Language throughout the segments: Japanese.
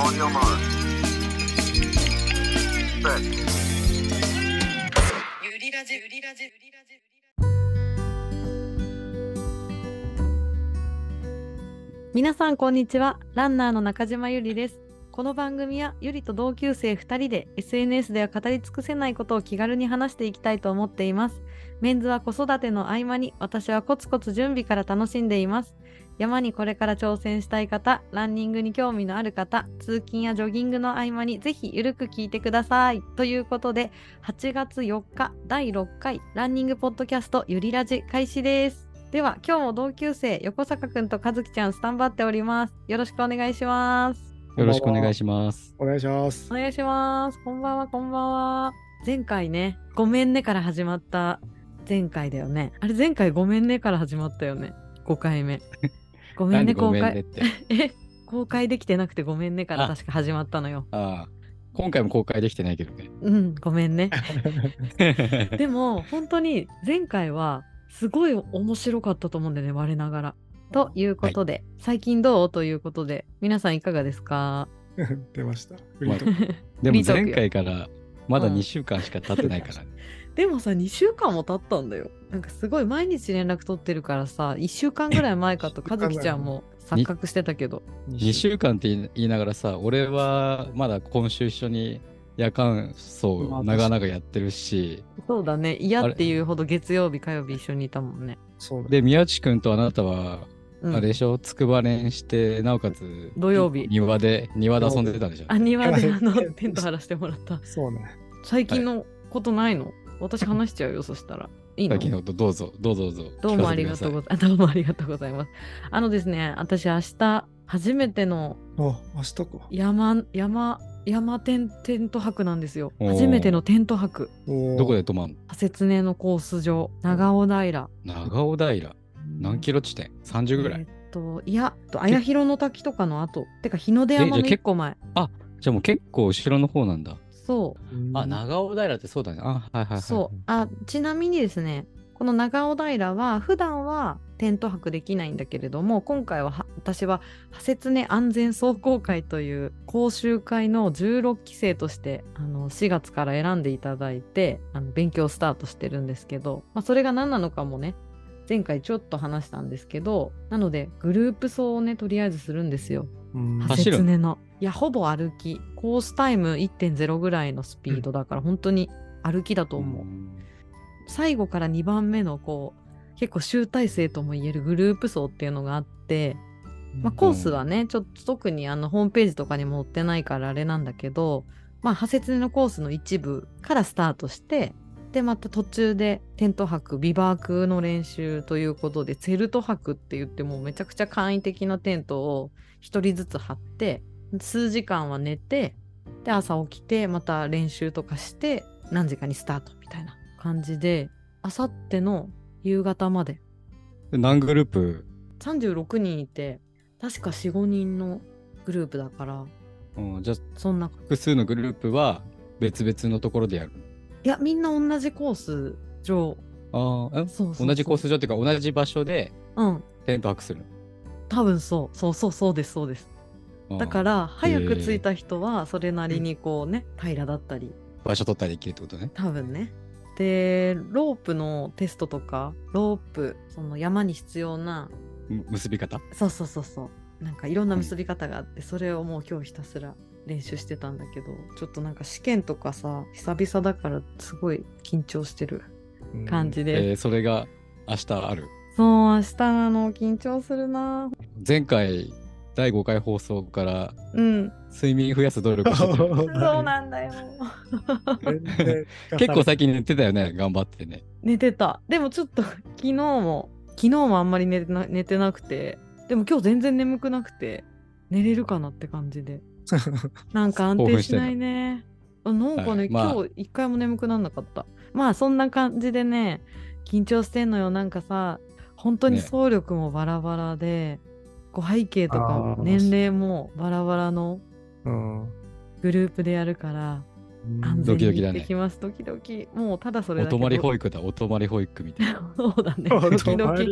On your mark. Set. ゆりラジゆりラジゆりラジ皆さんこんにちはランナーの中島ゆりですこの番組はゆりと同級生2人で SNS では語り尽くせないことを気軽に話していきたいと思っていますメンズは子育ての合間に私はコツコツ準備から楽しんでいます山にこれから挑戦したい方ランニングに興味のある方通勤やジョギングの合間にぜひゆるく聞いてください。ということで8月4日第6回ランニングポッドキャストゆりラジ開始です。では今日も同級生横坂くんと和樹ちゃんスタンバっております。よろしくお願いします。よろしくお願いします。お願いします。お。願いします。こんばんはこんばんは。前回ねごめんねから始まった前回だよね。あれ前回ごめんねから始まったよね。5回目ごめんね公開。え公開できてなくてごめんねからあ。確か始まったのよ。ああ、今回も公開できてないけどね。うんごめんね。でも本当に前回はすごい面白かったと思うんだよね我ながら。ということで、最近どう？ということで皆さんいかがですか？出ました。でも前回からまだうん。2週間しか経ってないから、ねでもさ2週間も経ったんだよ。なんかすごい毎日連絡取ってるからさ1週間ぐらい前かと 和樹ちゃんも錯覚してたけど2週間って言いながらさ、俺はまだ今週一緒に夜間走を長々やってるし、そうだね嫌っていうほど月曜日火曜日一緒にいたもんね。そうだ。で、宮地君とあなたは、うん、あれでしょ、筑波練して、なおかつ、土曜日庭で、庭で遊んでたんでしょ？あ庭であのはいテント張らせてもらった。そうね。最近のことないの、私話しちゃうよそしたら。いいの？さっきのことどうぞ、どうぞどうぞ。どうもありがとうございます。どうもありがとうございます。あのですね、私明日初めてのあ、明日か。山山山テンテント泊なんですよ。初めてのテント泊。どこで泊まんの？派切根のコース上、長尾平。長尾平。何キロ地点 ?30 ぐらい？えっと、いや、と綾広の滝とかの後、てか日の出山のえじゃあ一個前。じゃあもう結構後ろの方なんだ。そう。うんあ、長尾平ってそうだね。あ、はいはいはい。そう。あ、ちなみにですね、この長尾平は普段はテント泊できないんだけれども、今回はは私は派切根安全壮行会という講習会の16期生としてあの4月から選んでいただいてあの勉強スタートしてるんですけど、まあ、それが何なのかもね前回ちょっと話したんですけどなのでグループ走をねとりあえずするんですよ。走るの。いやほぼ歩き。コースタイム1.0ぐらいのスピードだから、本当に歩きだと思う。最後から2番目のこう結構集大成ともいえるグループ層っていうのがあって、まあ、コースはね、ちょっと特にあのホームページとかにも載ってないからあれなんだけど、まあ、派切根のコースの一部からスタートしてでまた途中でテント泊ビバークの練習ということでツェルト泊って言ってもうめちゃくちゃ簡易的なテントを1人ずつ張って数時間は寝てで朝起きてまた練習とかして何時かにスタートみたいな感じであさっての夕方まで。何グループ、36人いて確か45人のグループだからうん、じゃあそんな複数のグループは別々のところでやる。いやみんな同じコース上。ああ、え？そうそうそう。同じコース上っていうか同じ場所でうん。テント泊する。多分そう。そうそうそうですそうです。だからら早く着いた人はそれなりにこうね平らだったり。場所取ったりできるってことね。多分ね。でロープのテストとかロープその山に必要なむ結び方？そうそうそうそう。なんかいろんな結び方があって、それをもう今日ひたすら練習してたんだけどちょっとなんか試験とかさ久々だからすごい緊張してる感じで、えーそれが明日ある。そう明日なの緊張するな。前回第5回放送からうん。睡眠増やす努力してて そうなんだよ。結構最近寝てたよね、頑張ってね。寝てた。でもちょっと昨日も昨日もあんまり寝てな寝てなくてでも今日全然眠くなくて寝れるかなって感じで なんか安定しないね。あなんかね、はいまあ。今日一回も眠くなんなかった。まあそんな感じでね緊張してんのよ。なんかさ本当にね。総力もバラバラで、こう背景とか年齢もバラバラのうん。グループでやるから安全に行ってドキドキだねきます。ドキドキ。もうただそれおだけ。泊まり保育だ、お泊まり保育みたいな。そうだね。うんドキドキ。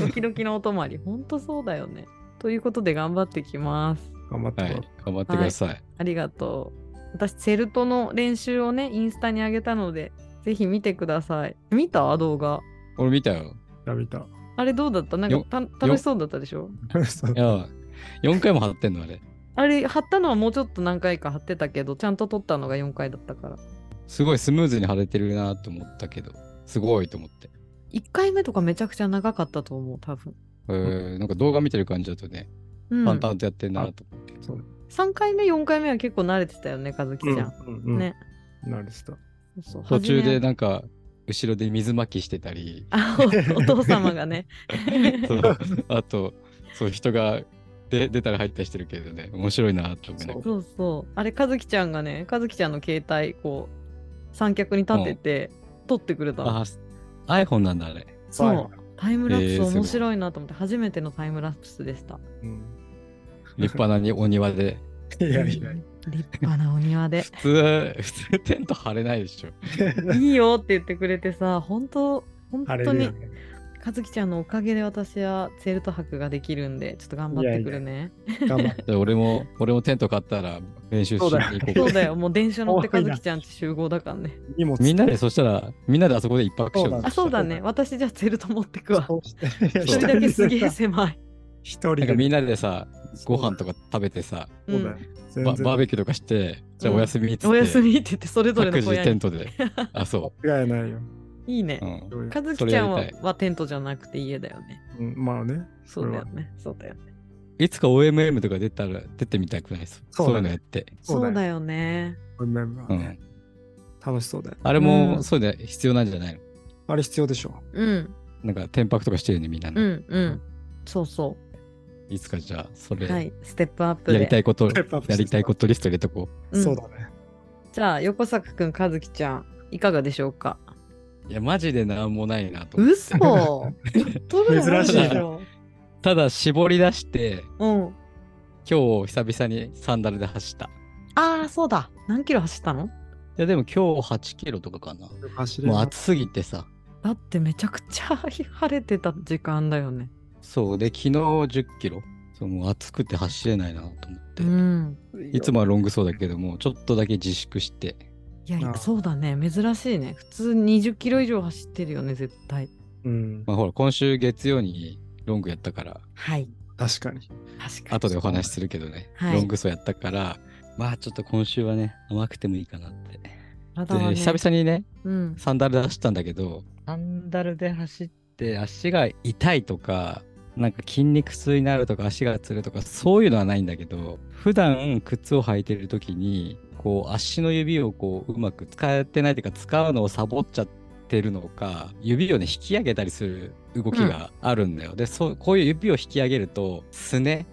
ドキドキのお泊まり。ほんとそうだよね。ということで頑張ってきます。頑張ってはいもらう。。頑張ってください。ありがとう。私、セルトの練習をね、インスタに上げたので、ぜひ見てください。見た？動画。俺見たよ。見た。あれどうだった？なんか楽しそうだったでしょ？そういや、4回も貼ってんのあれ。あれ、貼ったのはもうちょっと何回か貼ってたけど、ちゃんと撮ったのが4回だったから。すごいスムーズに貼れてるなと思ったけど、すごいと思って。1回目とかめちゃくちゃ長かったと思う、多分。えー、なんか動画見てる感じだとね、うん、淡々とやってんなと思って。そう3回目、4回目は結構慣れてたよね、和樹ちゃん。うんうんね。慣れてた。途中でなんか、後ろで水まきしてたり、あおお父様がね。そうあと、そう人がで出たり入ったりしてるけどね、面白いなと思いながらそうそう。あれ、和樹ちゃんがね、和樹ちゃんの携帯、こう、三脚に立てて、撮ってくれたの。あ、iPhone なんだあれ。そう。タイムラプス面白いなと思って、初めてのタイムラプスでした。うん立派なにお庭で。いやいや。立派なお庭で普。通、普通テント張れないでしょ。いいよって言ってくれてさ、本当本当にね。和樹ちゃんのおかげで私はセルト泊ができるんで、ちょっと頑張ってくるね。頑張って。で俺も、俺もテント買ったら練習しに行こうかそうだよ、もう電車乗って和樹ちゃんち集合だからね。荷物みんなで、そしたら、みんなであそこで一泊しようそうだあ、そうだね。私じゃあセルト持ってくわ。一人だけすげえ狭い。一人で。なんかみんなでさ、ご飯とか食べてさ、そうだよ。全然ババーベキューとかして、じゃあお休みっつって、お休みって言って、それぞれの各小屋に。自テントで。あ、そ間違いないよ。いいねう。。うん。そういう和樹それちゃんははテントじゃなくて家だよね。うんまあね。そうだよね。そうだよね。いつか OMM とか出たら、出てみたくない？です。そうだねそういうのやって。そうだよそうだよね。はメンバーねうん。楽しそうだよ。あれうも、んそうで必要なんじゃないの？あれ必要でしょ。うん。なんか、転泊とかしてるね、みんなね。うん。うん。そうそいつかじゃあ、それ、う。はい。ステップアップで。やりたいこと、ステップアップしてやりたいことリスト入れとこうんそうだね。じゃあ、横坂くん、和樹ちゃん、いかがでしょうか？う。いや、マジでなんもないなと思って。嘘言っとるやろ珍しいなよ ただ、絞り出して、うん。今日久々にサンダルで走った。いああ、そうだ。何キロ走ったの？や、でも今日8キロとかかな。走れもう暑すぎてさ。だってめちゃくちゃ晴れてた時間だよね。そう。で、昨日10キロ？そう、もう暑くて走れないなと思って。うん。いつもはロングそうだけども、ちょっとだけ自粛して。いやいや、そうだね。珍しいね。普通20キロ以上走ってるよね、絶対。うん。まあほら、今週月曜にロングやったから、はい。確かに。確かに。後でお話しするけどね、はいロング走やったから、まあちょっと今週はね、甘くてもいいかなって。体はねで、久々にね、うん。サンダルで走ったんだけど、サンダルで走って足が痛いとか、なんか筋肉痛になるとか足がつるとかそういうのはないんだけど、普段靴を履いてる時に、こう足の指をこううまく使えてないというか使うのをサボっちゃってるのか、指をね引き上げたりする動きがあるんだよ。で、そうこういう指を引き上げると、すね、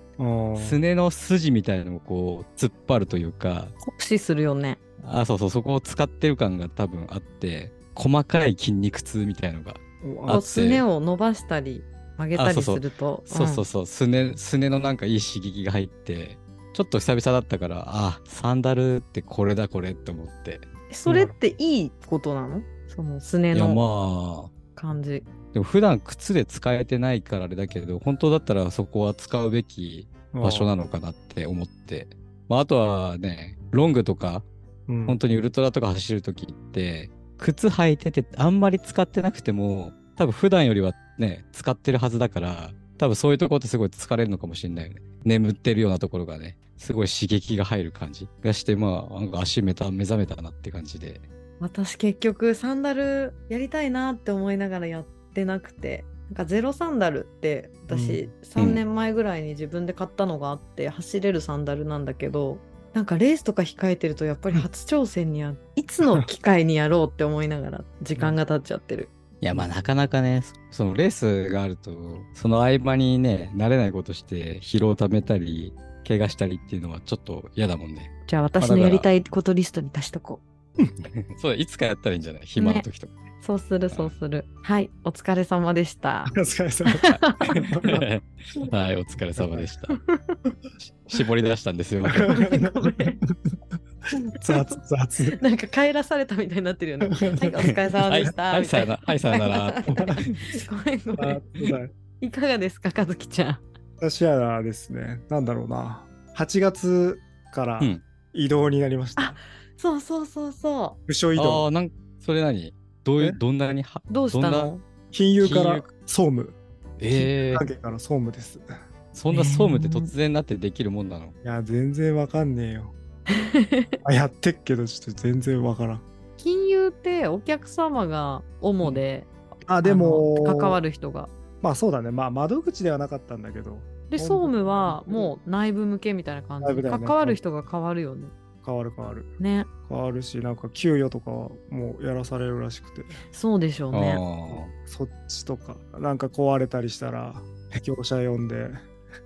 すすねの筋みたいなのをこう突っ張るというか、酷使するよね。あ、そうそう、そこを使ってる感が多分あって、細かい筋肉痛みたいのが。こあうすねを伸ばしたり曲げたりすると。そうそうそう、すね、すねのなんかいい刺激が入って、ちょっと久々だったから、あ、サンダルってこれだこれって思って。うんそれっていいことなの？そのすねいや、のまあ、感じ。でも普段靴で使えてないからあれだけど、本当だったらそこは使うべき場所なのかなって思って。まあ、あとはね、ロングとか、うん本当にウルトラとか走るときって、靴履いててあんまり使ってなくても、多分普段よりはね、使ってるはずだから、多分そういうところってすごい疲れるのかもしれないよね。眠ってるようなところがね、すごい刺激が入る感じがして、まあ、なんか足めた目覚めたなって感じで。私結局サンダルやりたいなって思いながらやってなくてなんかゼロサンダルって私3年前ぐらいに自分で買ったのがあって、走れるサンダルなんだけどなんかレースとか控えてるとやっぱり初挑戦にはいつの機会にやろうって思いながら時間が経っちゃってる。いや、まあなかなかね、そそのレースがあると、その合間にね、慣れないことして疲労ためたり、怪我したりっていうのはちょっと嫌だもんね。じゃあ私のやりたいことリストに足しとこ そう、いつかやったらいいんじゃない？暇な時とか。う。そうするそうする。はい、お疲れ様でした。お疲れ様はい、お疲れ様でした。し絞り出したんですよ。ごめん。雑雑。なんか帰らされたみたいになってるよね。はい、お疲れ様はい、でした。はい、さよなら。はい、さよなら。ごめんごめん。いかがですか、和樹ちゃん。私はですね、なんだろうな。8月からうん移動になりました。あそうそうそうそ部署移あ動あ、。なんそれ何？どういえ？う、どんなには、う。どうしたの？金融から総務。ええ関係から総務です。いそんな総務って突然になってできるもんなの、や、全然わかんねえよ。あやってっけど、ちょっと全然わからん。金融ってお客様が主で、あ、でも、関わる人が。まあそうだね。まあ窓口ではなかったんだけど、で、総務はもう内部向けみたいな感じで、ね関わる人が変わるよね。変わる変わる。ね。変わるし、なんか給与とかはもうやらされるらしくて、そうでしょうね。そっちとか、なんか壊れたりしたら、業者呼んで、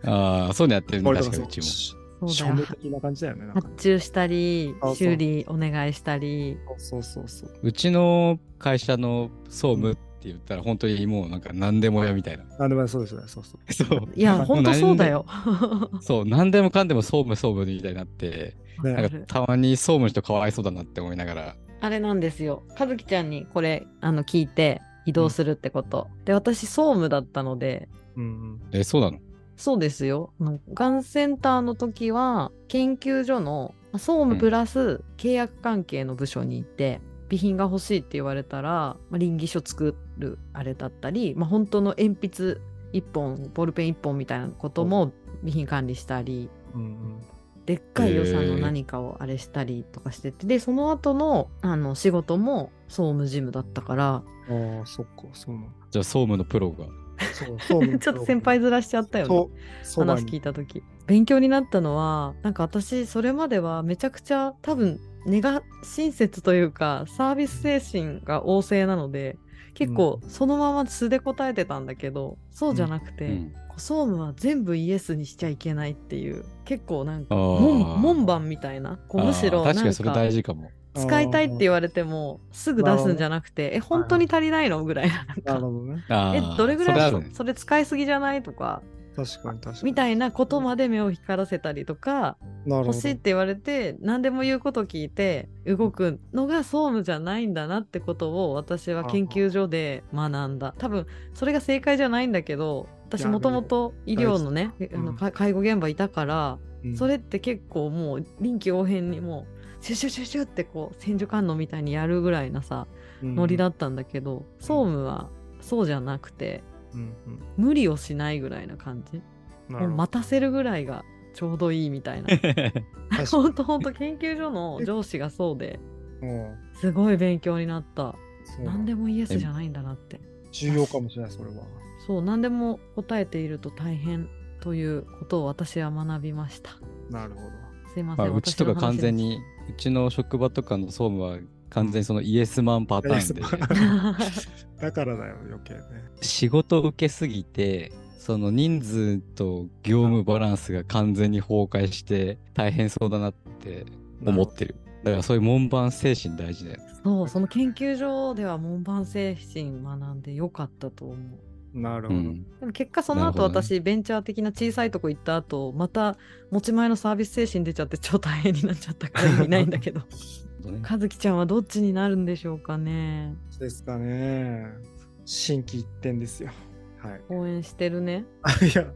あーあー、そういうのやってるね、これとか確かにうちも。そう的な感じだよね。発注したり修理お願いしたり。そうそうそう。うちの会社の総務って言ったら、本当にもうなんか何でもやみたいな。なんでもそうですね。そうそう。そう。いや、もうほんとそうだよ。そう、何でもかんでも総務総務みたいになって、ねなんかたまに総務の人かわいそうだなって思いながら、あれなんですよ。かずきちゃんにこれあの聞いて移動するってこと。で、私、総務だったので、うんえ、そうなの？そうですよ。あのがんセンターの時は、研究所のまあ総務プラス契約関係の部署に行って、備品が欲しいって言われたら、まあ、臨議書作るあれだったり、まあ、本当の鉛筆1本、ボールペン1本みたいなことも備品管理したり、うんうんでっかい予算の何かをあれしたりとかしてて、で、その後のあの仕事も総務事務だったから、ああ、そっか、そうなの。じゃあ総務のプロが。ちょっと先輩ずらしちゃったよね。話聞いに。た時勉強になったのはなんか私それまではめちゃくちゃ多分根が親切というかサービス精神が旺盛なので結構そのまま素で答えてたんだけど、そうじゃなくて、うんこう総務は全部イエスにしちゃいけないっていう結構なんか門門番みたいなこうむしろなん確かにそれ大か事かも。使いたいって言われてもすぐ出すんじゃなくてえ本当に足りないの？ぐらいなるかほどね。えどれぐらいそ,、それあるね。れ使いすぎじゃないとか？確かに確かに。みたいなことまで目を光らせたりとか。欲しいって言われて何でも言うこと聞いて動くのが総務じゃないんだなってことを私は研究所で学んだ。多分それが正解じゃないんだけど私もともと医療のねあのうんか介護現場いたから、うん。それって結構もう臨機応変にもうシュシュシュシュってこう千手観音みたいにやるぐらいなさノリだったんだけど、総務はそうじゃなくてうんうん。無理をしないぐらいな感じ。もう待たせるぐらいがちょうどいいみたいな。ほんとほんと研究所の上司がそうですごい勉強になった。何でもイエスじゃないんだなって。重要かもしれない、それは。そう何でも答えていると大変ということを私は学びました。なるほど。すいません、まあ、うちとか完全に、うちの職場とかの総務は完全にそのイエスマンパターンでイエス、マ だからだよ、余計ね。仕事受けすぎて、その人数と業務バランスが完全に崩壊して大変そうだなって思ってる。だからそういう門番精神大事だよ。そうその研究所では門番精神学んでよかったと思うなるほど。うん。でも結果その後なるほどね私、ベンチャー的な小さいとこ行った後また持ち前のサービス精神出ちゃって超大変になっちゃったから意味ないんだけど ね和樹ちゃんはどっちになるんでしょうかねですかね。心機一転ですよ。はい。応援してるねあいや、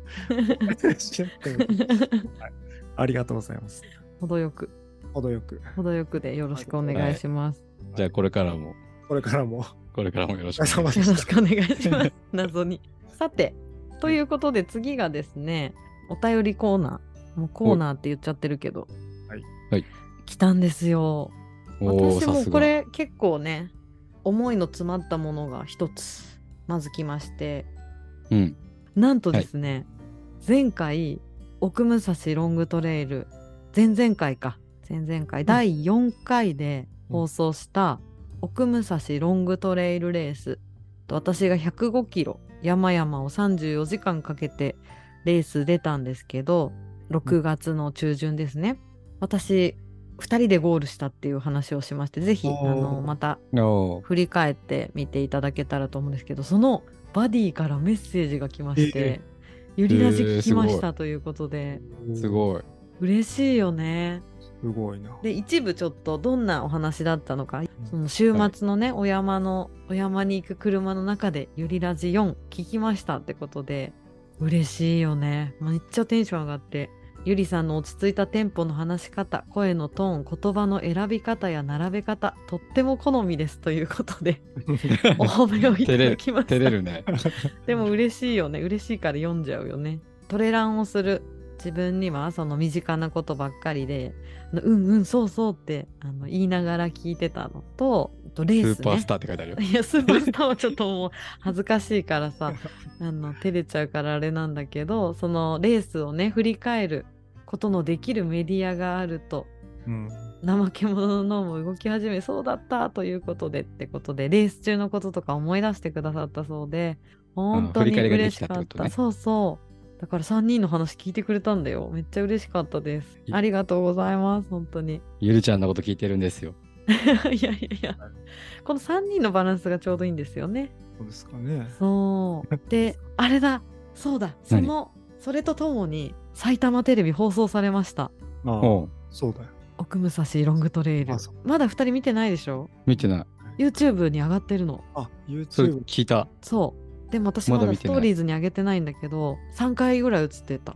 ありがとうございます。程よく程よく。程よくでよろしくお願いします、じゃあこれからも、これからもこれからもよろしくお疲れ様でよろしした。くお願いします。謎に。さてということで次がですねお便りコーナー。もうコーナーって言っちゃってるけど。はい。はい。来たんですよ。私もこれ結構ね思いの詰まったものが一つまず来まして。うん。なんとですね、前回奥武蔵ロングトレイル前々回か。前々回、第4回で放送した奥武蔵ロングトレイルレースと私が105キロ山々を34時間かけてレース出たんですけど6月の中旬ですね、私2人でゴールしたっていう話をしましてぜひあおー。のまた振り返って見ていただけたらと思うんですけどそのバディからメッセージが来ましてえ「ゆりラジえー聞きました」ということで、すごい。嬉しいよね。すごいな。で一部ちょっとどんなお話だったのか、その週末のね、お山のお山に行く車の中で「ゆりラジ4聞きました」ってことで嬉しいよねめっちゃテンション上がってゆりさんの落ち着いたテンポの話し方、声のトーン、言葉の選び方や並べ方、とっても好みですということで、お褒めをいただきました。照れるね。でも嬉しいよね。嬉しいから読んじゃうよね。トレランをする自分にはその身近なことばっかりで、うんうんそうそうってあの言いながら聞いてたのと、あとレース、ね。スーパースターって書いてあるよ。いや、スーパースターはちょっともう 恥ずかしいからさ、あの、照れちゃうからあれなんだけど、そのレースをね、振り返ることのできるメディアがあると、うん。怠け者の脳も動き始めそうだったということでってことで、レース中のこととか思い出してくださったそうで、本当に嬉しかっ。きたってことねそうそう。だから3人の話聞いてくれたんだよ。めっちゃ嬉しかったです。いありがとうございます、本当に。ゆるちゃんのこと聞いてるんですよ。いやいやいや、この3人のバランスがちょうどいいんですよね。そうですかね。そう。で、あれだ、そうだ、そ何の、それとともに埼玉テレビ放送されました。ああおうそうだよ。奥武蔵ロングトレイルあそう。まだ2人見てないでしょ？見てない。?YouTube に上がってるの。あ、それ YouTube。聞いた。そう。でも私まだストーリーズに上げてないんだけど、3回ぐらい映ってた。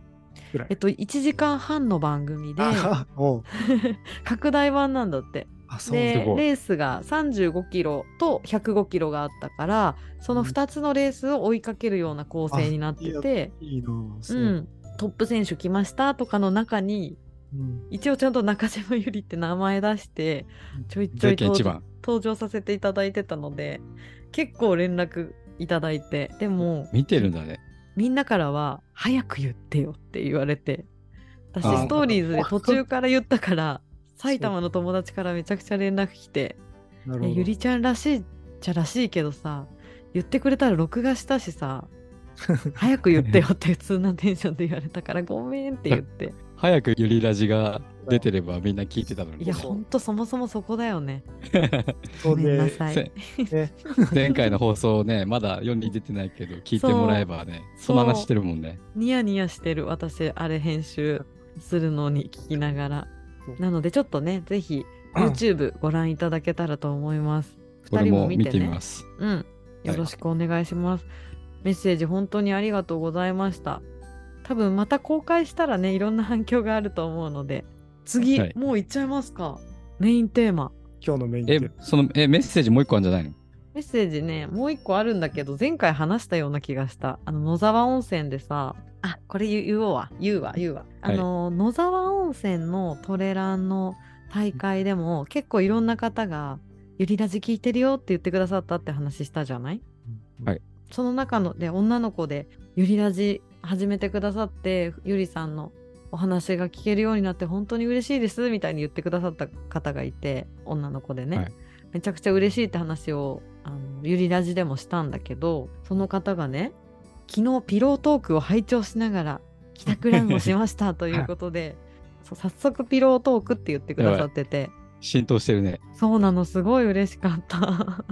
えっと、1時間半の番組で、拡大版なんだって。で、レースが35キロと105キロがあったから、その2つのレースを追いかけるような構成になってて、うう。ん、トップ選手来ましたとかの中に、うん。一応ちゃんと中島ゆりって名前出してちょいちょ税い。登場させていただいてたので結構連絡いただいてでも見てるんだね。みんなからは「早く言ってよ」って言われて私ストーリーズで途中から言ったから埼玉の友達からめちゃくちゃ連絡来てゆりちゃんらしいっちゃらしいけどさ言ってくれたら録画したしさ 早く言ってよって普通なテンションで言われたからごめんって言って早くゆりラジが出てればみんな聞いてたのに。いやほんとそもそもそこだよね。ごめんなで、さい。前回の放送ね、まだ世に出てないけど、聞いてもらえばね、その話してるもんね。ニヤニヤしてる私あれ編集するのに聞きながら。なのでちょっとねぜひ YouTube ご覧いただけたらと思います。2これ人もも見てみ見てねます。うん。よろしくお願いします、メッセージ本当にありがとうございました多分また公開したらねいろんな反響があると思うので次、はい。もういっちゃいますか？メインテーマ。今日のメインえで、その、え、メッセージもう一個あるんじゃないの？メッセージね、もう一個あるんだけど、前回話したような気がした。あの、野沢温泉でさ、あ、これ言おうわ、言うわ、言うわ。あの、野沢温泉のトレランの大会でも、結構いろんな方が、ゆりラジ聞いてるよって言ってくださったって話したじゃない？はい。その中ので、女の子で、ゆりラジ始めてくださって、ゆりさんのお話が聞けるようになって本当に嬉しいですみたいに言ってくださった方がいて女の子でね、はい。めちゃくちゃ嬉しいって話をあのゆりラジでもしたんだけどその方がね昨日ピロートークを拝聴しながら帰宅ランをしましたということで早速ピロートークって言ってくださってて。浸透してるね。そうなのすごい嬉しかった。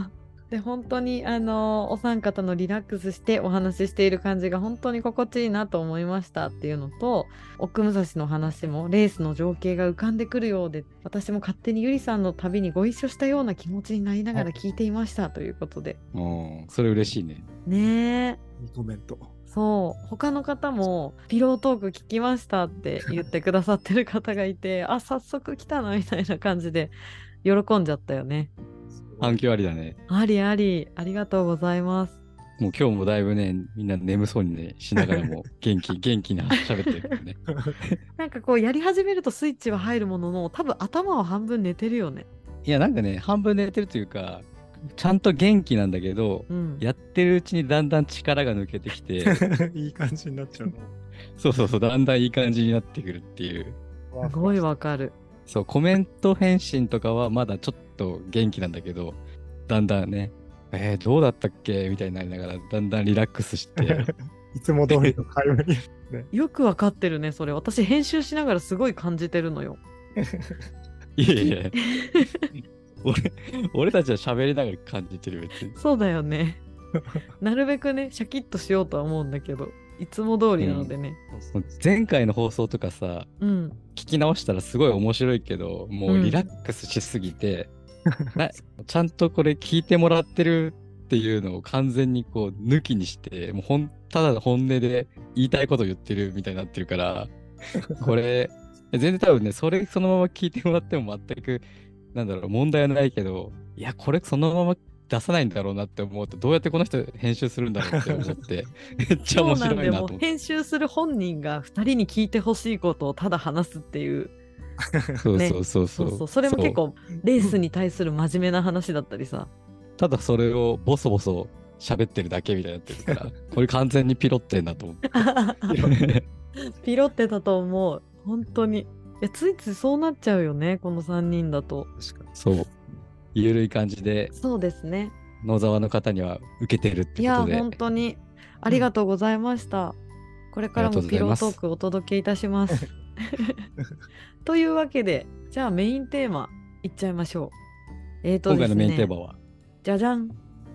で本当にあのお三方のリラックスしてお話ししている感じが本当に心地いいなと思いましたっていうのと奥武蔵の話もレースの情景が浮かんでくるようで私も勝手にゆりさんの旅にご一緒したような気持ちになりながら聞いていましたということでうん、それ嬉しいね。ねえいいコメント。そう他の方もピロートーク聞きましたって言ってくださってる方がいてあ早速来たなみたいな感じで喜んじゃったよね。反響ありだね。ありあり、ありがとうございます。もう今日もだいぶね、みんな眠そうにね、しながらも 元気、元気な喋ってるね。なんかこうやり始めるとスイッチは入るものの、多分頭は半分寝てるよね。いや、なんかね、半分寝てるというか、ちゃんと元気なんだけど、うん。やってるうちにだんだん力が抜けてきて、いい感じになっちゃうの。そうそうそう、だんだんいい感じになってくるっていう。すごいわかる。そう、コメント返信とかはまだちょっと元気なんだけど、だんだんね、えー、どうだったっけ？みたいになりながら、だんだんリラックスして、いつも通りの会話に。よくわかってるね、それ。私編集しながらすごい感じてるのよ。いえいえ、俺、俺たちは喋りながら感じてる別に。そうだよね。なるべくね、シャキッとしようとは思うんだけど、いつも通りなのでね。前回の放送とかさ、うん。聞き直したらすごい面白いけど、もうリラックスしすぎて、な ちゃんとこれ聞いてもらってるっていうのを完全にこう抜きにして、もうほんただの本音で言いたいこと言ってるみたいになってるから、これ、全然多分ね、それそのまま聞いてもらっても全く、なんだろう、問題はないけど、いや、これそのまま出さないんだろうなって思うと、どうやってこの人編集するんだろうって思って、めっちゃ面白いなと思って。編集する本人が2人に聞いてほしいことをただ話すっていうそうねそうそう。そう。そうそう。それも結構レースに対する真面目な話だったりさ。ただそれをボソボソ喋ってるだけみたいになってるから、これ完全にピロってんだと思って。ピロってたと思う。本当に。いやついついそうなっちゃうよねこの3人だと。確かに。そう。ゆるい感じでそうですね。野沢の方には受けてるっていやことで。本当に。ありがとうございました、これからもピロートークお届けいたします というわけでじゃあメインテーマいっちゃいましょう。えーとね。今回のメインテーマは、じゃじゃん。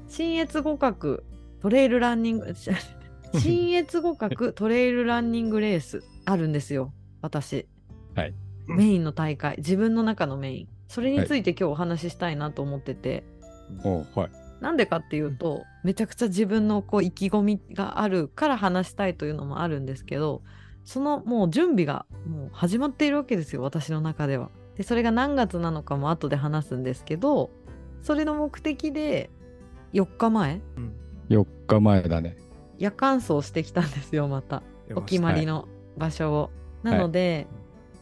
新越互角トレイルランニング 新越互角トレイルランニングレースあるんですよ。私。はい。メインの大会。自分の中のメイン。それについて今日お話ししたいなと思ってて、おはい。なんでかっていうとめちゃくちゃ自分のこう意気込みがあるから話したいというのもあるんですけどそのもう準備がもう始まっているわけですよ私の中では。でそれが何月なのかも後で話すんですけどそれの目的で4日前4日前だね。夜間走してきたんですよまたお決まりの場所を。なので、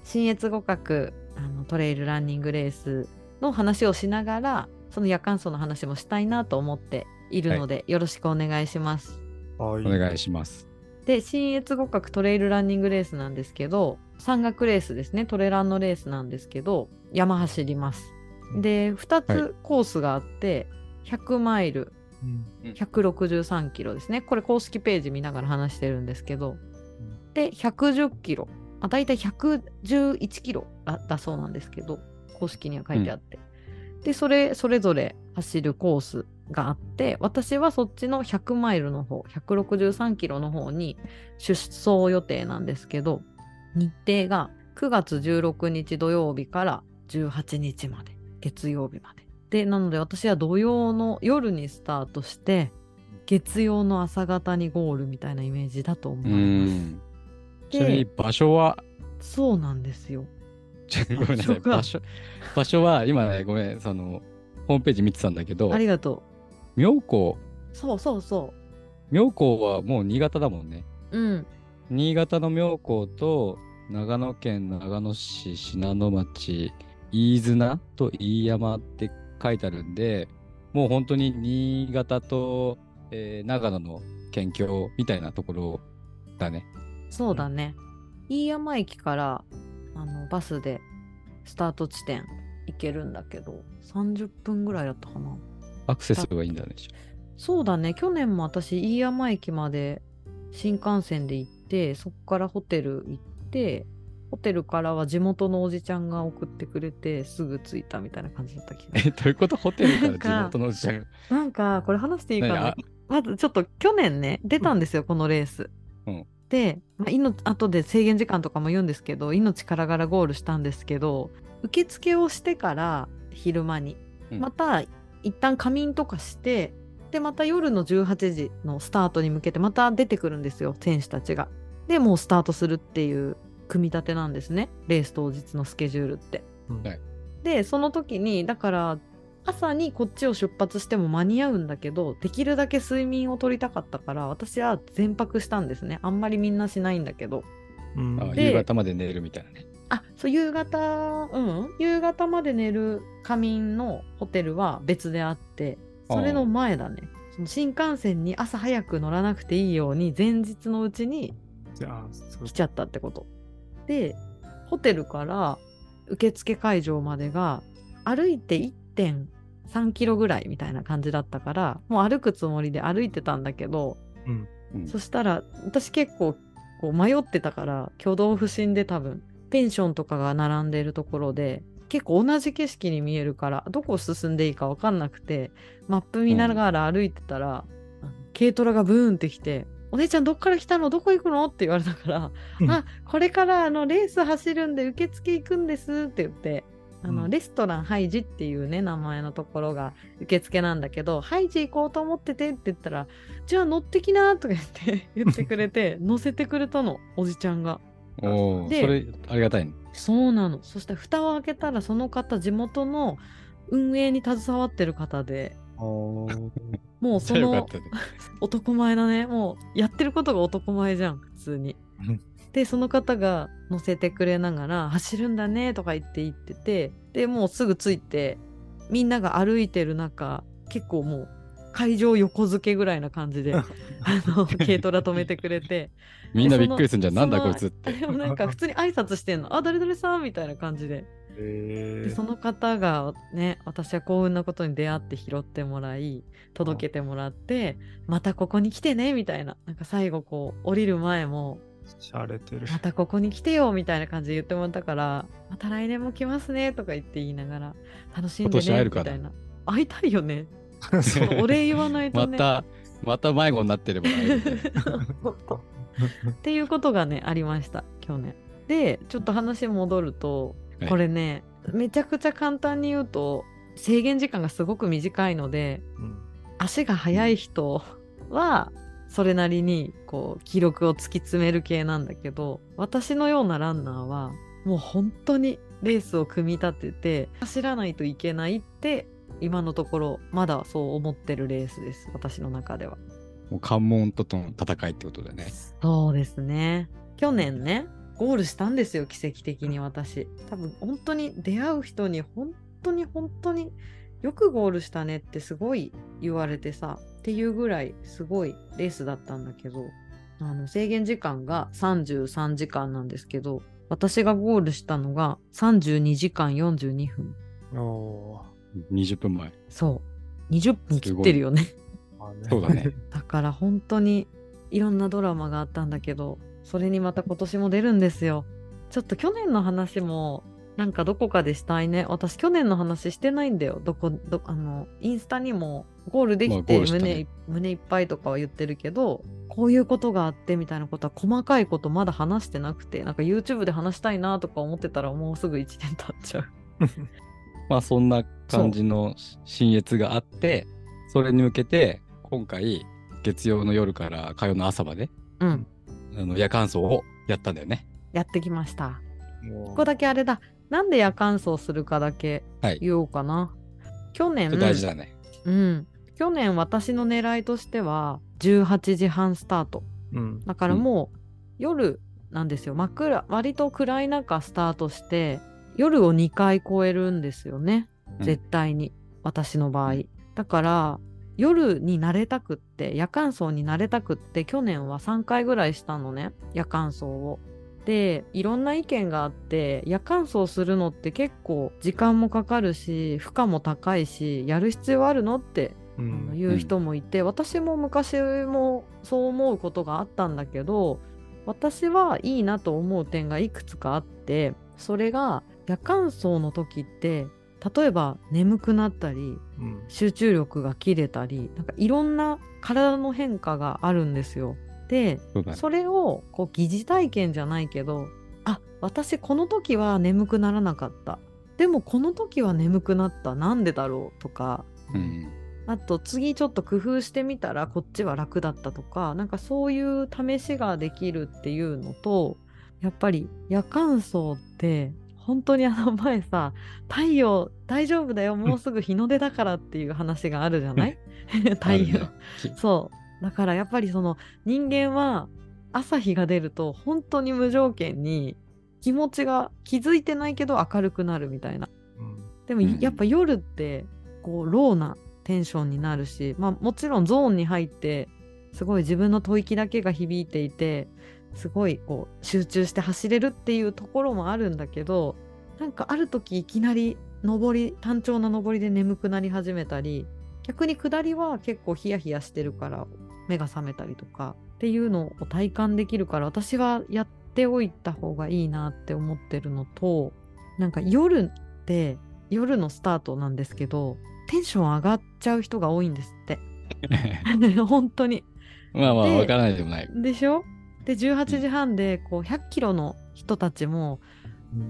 新越互角あのトレイルランニングレースの話をしながらその夜間走の話もしたいなと思っているので、よろしくお願いします。おお願いします。で新越互角トレイルランニングレースなんですけど山岳レースですねトレランのレースなんですけど山走ります。で2はいつコースがあって、100マイルうん163キロですね。これ公式ページ見ながら話してるんですけど。で、110キロ。あ大体111キロだだそうなんですけど、公式には書いてあって。で、それ、それぞれ走るコースがあって、私はそっちの100マイルの方、163キロの方に出走予定なんですけど、日程が9月16日土曜日から18日まで、月曜日まで。で、なので私は土曜の夜にスタートして、月曜の朝方にゴールみたいなイメージだと思ういます。ん。ちなみにで、場所は、そうなんですよ。ごめんなさい。場所が場所、は今ね、ごめん、その、ホームページ見てたんだけどあ、りがと妙高、う。そうそうそ妙高はもう新潟だもんね。う。うん。新潟の妙高と長野県長野市信濃町飯綱と飯山って書いてあるんでもう本当に新潟と、えー長野の県境みたいなところだね。そうだね。飯山駅からあのバスでスタート地点行けるんだけど、30分ぐらいだったかな。アクセスがいいんだね。そうだね。去年も私、飯山駅まで新幹線で行って、そこからホテル行って、ホテルからは地元のおじちゃんが送ってくれて、すぐ着いたみたいな感じだった気がえ、どういうこと？ホテルかから地元のおじちゃんが？なんか、これ話していいかな？まずちょっと去年ね、出たんですよ、このレース。うんで、まあ、命後で制限時間とかも言うんですけど、命からがらゴールしたんですけど、受付をしてから昼間に、うんまた一旦仮眠とかして、で、また夜の18時のスタートに向けてまた出てくるんですよ、選手たちが。で、もうスタートするっていう組み立てなんですね、レース当日のスケジュールって。うんはいで、その時に、だから、朝にこっちを出発しても間に合うんだけど、できるだけ睡眠を取りたかったから、私は全泊したんですね。あんまりみんなしないんだけど。うん夕方まで寝るみたいなね。あ、そう、夕方、うん、夕方まで寝る仮眠のホテルは別であって、それの前だね。その新幹線に朝早く乗らなくていいように、前日のうちに来ちゃったってこと。で、ホテルから受付会場までが歩いて1.3キロぐらいみたいな感じだったから、もう歩くつもりで歩いてたんだけど、うんうんそしたら私結構こう迷ってたから挙動不審で多分ペンションとかが並んでいるところで結構同じ景色に見えるからどこを進んでいいか分かんなくてマップ見ながら歩いてたら、あの軽トラがブーンってきて「お姉ちゃんどっから来たの？どこ行くの?」って言われたから「うんあこれからあのレース走るんで受付行くんです」って言って。あのうんレストランハイジっていうね名前のところが受付なんだけど「ハイジ行こうと思ってて」って言ったら「じゃあ乗ってきな」とか言って 言ってくれて 乗せてくれたのおじちゃんが。おお、でそれありがたいね。そうなのそして蓋を開けたらその方地元の運営に携わってる方でもうその。男前だねもうやってることが男前じゃん普通にうん。でその方が乗せてくれながら「走るんだね」とか言って言っててでもうすぐ着いてみんなが歩いてる中結構もう会場横付けぐらいな感じであの軽トラ止めてくれて みんなびっくりするんじゃん。なんだこいつって。でもなんか普通に挨拶してんの「あ誰々さん」みたいな感じで。えー。でその方がね私は幸運なことに出会って拾ってもらい届けてもらってまたここに来てねみたいな。なんか最後こう降りる前もしゃれてる。またここに来てよみたいな感じで言ってもらったからまた来年も来ますねとか言って言いながら楽しんでねみたいな。会いたいよね。そうお礼言わないとね。また、また迷子になってればっていうことがねありました去年。でちょっと話戻るとはい。これね、めちゃくちゃ簡単に言うと制限時間がすごく短いのでうん。足が速い人はそれなりにこう記録を突き詰める系なんだけど私のようなランナーはもう本当にレースを組み立てて走らないといけないって今のところまだそう思ってるレースです私の中では。もう関門との戦いってことだね。そうですね。去年ね、ゴールしたんですよ、奇跡的に私。多分本当に出会う人に本当に本当によくゴールしたねってすごい言われてさ、っていうぐらいすごいレースだったんだけど、あの制限時間が33時間なんですけど、私がゴールしたのが32時間42分。お20分前。そう。20分切ってるよね。そうだね。だから本当にいろんなドラマがあったんだけどそれにまた今年も出るんですよちょっと去年の話もなんかどこかでしたいね。私去年の話してないんだよ。どこどあのインスタにもゴールでまあきてゴールしたね。胸,、胸いっぱいとかは言ってるけどこういうことがあってみたいなことは細かいことまだ話してなくてなんか YouTube で話したいなとか思ってたらもうすぐ1年経っちゃう。まあそんな感じの新越があって、それに向けて今回月曜の夜から火曜の朝までうん。あの夜間走をやったんだよね。やってきました。ここだけあれだなんで夜間走するかだけはい。言おうかな、去年それ大事だね。うん、去年私の狙いとしては18時半スタート。うん。だからもう夜なんですよ。真っ暗割と暗い中スタートして夜を2回超えるんですよね。うん。絶対に、私の場合。だから夜に慣れたくって夜間走に慣れたくって去年は3回ぐらいしたのね。夜間走を。でいろんな意見があって夜間走するのって結構時間もかかるし負荷も高いしやる必要あるのってあうんの言う人もいて、私も昔もそう思うことがあったんだけど私はいいなと思う点がいくつかあってそれが夜間走の時って例えば眠くなったりうん集中力が切れたりなんかいろんな体の変化があるんですよ。でそれをこう疑似体験じゃないけどあ私この時は眠くならなかった。でもこの時は眠くなった。なんでだろうとか。うん。あと次ちょっと工夫してみたらこっちは楽だったとか。なんかそういう試しができるっていうのとやっぱり夜間走って本当にあの前さ太陽大丈夫だよもうすぐ日の出だからっていう話があるじゃない？太陽、ねきそうだからやっぱりその人間は朝日が出ると本当に無条件に気持ちが気づいてないけど明るくなるみたいな。うん。でもうんやっぱ夜ってこうローなテンションになるし、まあ、もちろんゾーンに入ってすごい自分の吐息だけが響いていてすごいこう集中して走れるっていうところもあるんだけどなんかある時いきなり上り単調な上りで眠くなり始めたり逆に下りは結構ヒヤヒヤしてるから目が覚めたりとかっていうのを体感できるから私はやっておいた方がいいなって思ってるのとなんか夜って夜のスタートなんですけどテンション上がっちゃう人が多いんですって 本当にまあまあ、でわからないでもない。でしょ？で18時半でこう100キロの人たちも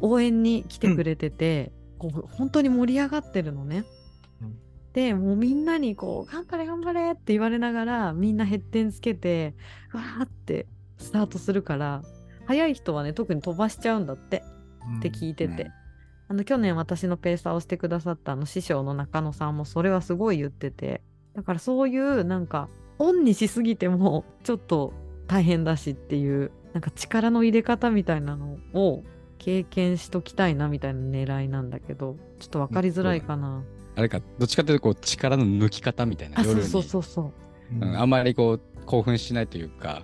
応援に来てくれてて、こう本当に盛り上がってるのね。うんでもうみんなにこう「頑張れ頑張れ!」って言われながらみんなヘッテンつけてわーってスタートするから速い人はね特に飛ばしちゃうんだってって聞いてて、うんあの去年私のペーサーをしてくださったあの師匠の中野さんもそれはすごい言っててだからそういうなんかオンにしすぎてもちょっと大変だしっていうなんか力の入れ方みたいなのを経験しときたいなみたいな狙いなんだけどちょっと分かりづらいかな。あれか、どっちかというとこう力の抜き方みたいな。あそうそうそうそう。うんあんまりこう興奮しないというか、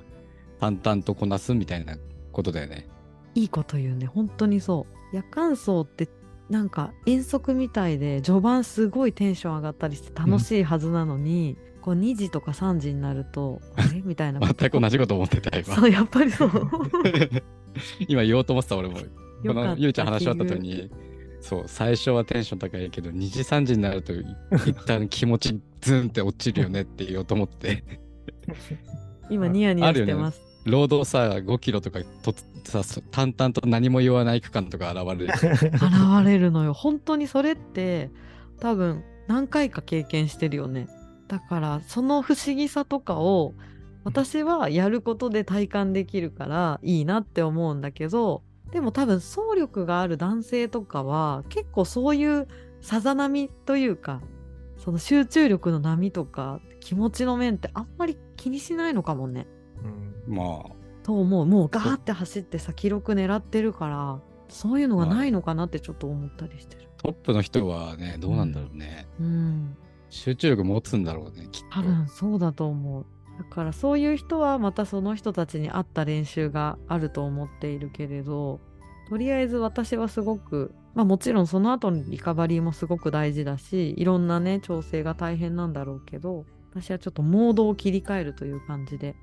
淡々とこなすみたいなことだよね。いいこと言うね本当にそう夜間走ってなんか遠足みたいで序盤すごいテンション上がったりして楽しいはずなのに、こう2時とか3時になると あれみたいな全く同じこと思ってた、今。そうやっぱりそう 今言おうと思ってた、俺も。このゆうちゃん話し終わった後に、そう、最初はテンション高いけど、2時3時になると、一旦気持ちズンって落ちるよねって言おうと思って、今ニヤニヤしてます、ロードさ、5キロとかとさ、そ淡々と何も言わない区間とか現れる。現れるのよ。本当にそれって多分何回か経験してるよね。だからその不思議さとかを私はやることで体感できるからいいなって思うんだけどでも多分走力がある男性とかは結構そういうさざ波というかその集中力の波とか気持ちの面ってあんまり気にしないのかもね。うんまあ、と思うもうガーって走ってさ記録狙ってるからそういうのがないのかなってちょっと思ったりしてる。トップの人はね、どうなんだろうね。うん集中力持つんだろうね、きっと。多分そうだと思う。だからそういう人はまたその人たちに合った練習があると思っているけれどとりあえず私はすごくまあもちろんその後のリカバリーもすごく大事だしいろんなね調整が大変なんだろうけど私はちょっとモードを切り替えるという感じで。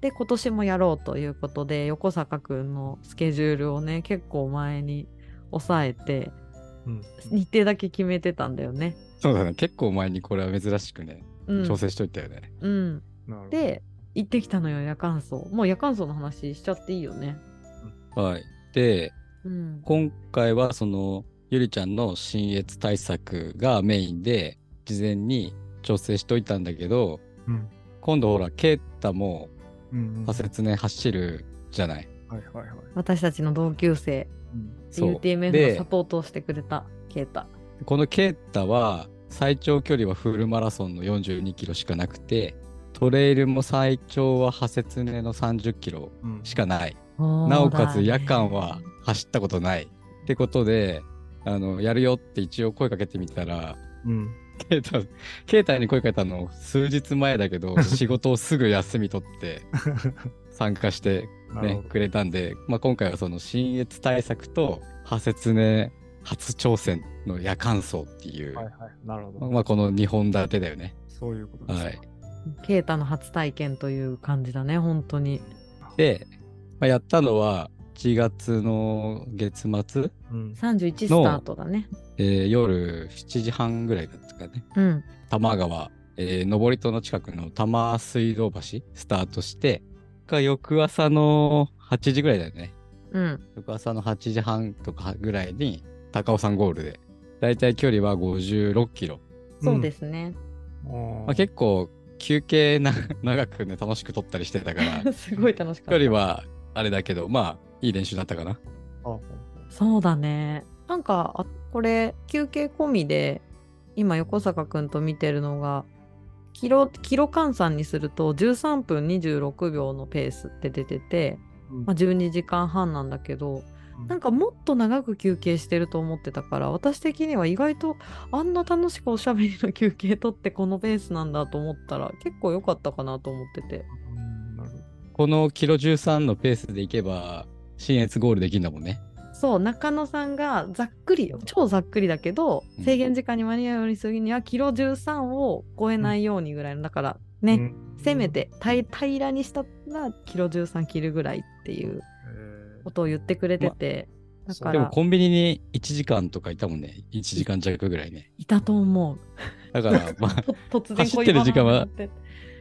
で今年もやろうということで横坂くんのスケジュールをね結構前に抑えてうん。日程だけ決めてたんだよね。そうだね、結構前にこれは珍しくね、うん、調整しといたよね。うんで行ってきたのよ夜間走もう夜間走の話しちゃっていいよね。はい。で、うん。今回はそのゆりちゃんの新越対策がメインで事前に調整しといたんだけどうん。今度ほらケイタもうんうん。派切ね走るじゃない。はいはいはい。私たちの同級生。うん。UTMF のでサポートをしてくれたケイタ。このケイタは最長距離はフルマラソンの42キロしかなくてトレイルも最長は派切ねの30キロうんしかない。なおかつ夜間は走ったことない。ってことであのやるよって一応声かけてみたらうんケイタ、ケイタに声かけたの数日前だけど、仕事をすぐ休み取って参加して、ねくれたんで、まあ、今回はその新越対策と派切ね初挑戦の夜間走っていう、はいはい。なるほど。まあ、この2本立てだよね。そういうことです。はい。ケイタの初体験という感じだね本当に。で、まあ、やったのは1月の月末、うん。31スタートだね。えー夜7時半ぐらいだったかね。うん。多摩川、えー登戸の近くの多摩水道橋スタートして、が翌朝の8時ぐらいだよね。うん。翌朝の8時半とかぐらいに高尾山ゴールで、だいたい距離は56キロ。そうですね、まあ、結構休憩な長くね、楽しく撮ったりしてたから、すごい楽しかった。距離はあれだけど、まあ、いい練習だったかな。あそうだね。なんかあこれ休憩込みで今横坂くんと見てるのがキロキロ換算にすると13分26秒のペースって出てて、うん。まあ、12時間半なんだけどなんかもっと長く休憩してると思ってたから私的には意外とあんな楽しくおしゃべりの休憩取ってこのペースなんだと思ったら結構良かったかなと思ってて。このキロ13のペースでいけば、新越ゴールできるんだもんね。そう中野さんがざっくり超ざっくりだけどうん。制限時間に間に合うようにするにはキロ13を超えないようにぐらいのだからね、うん。せめて平平らにしたらキロ13切るぐらいっていう。えことを言ってくれてて、だからでもコンビニに1時間とかいたもんね。1時間弱ぐらいね。いたと思う。だから、まあ、と突然走ってる時間は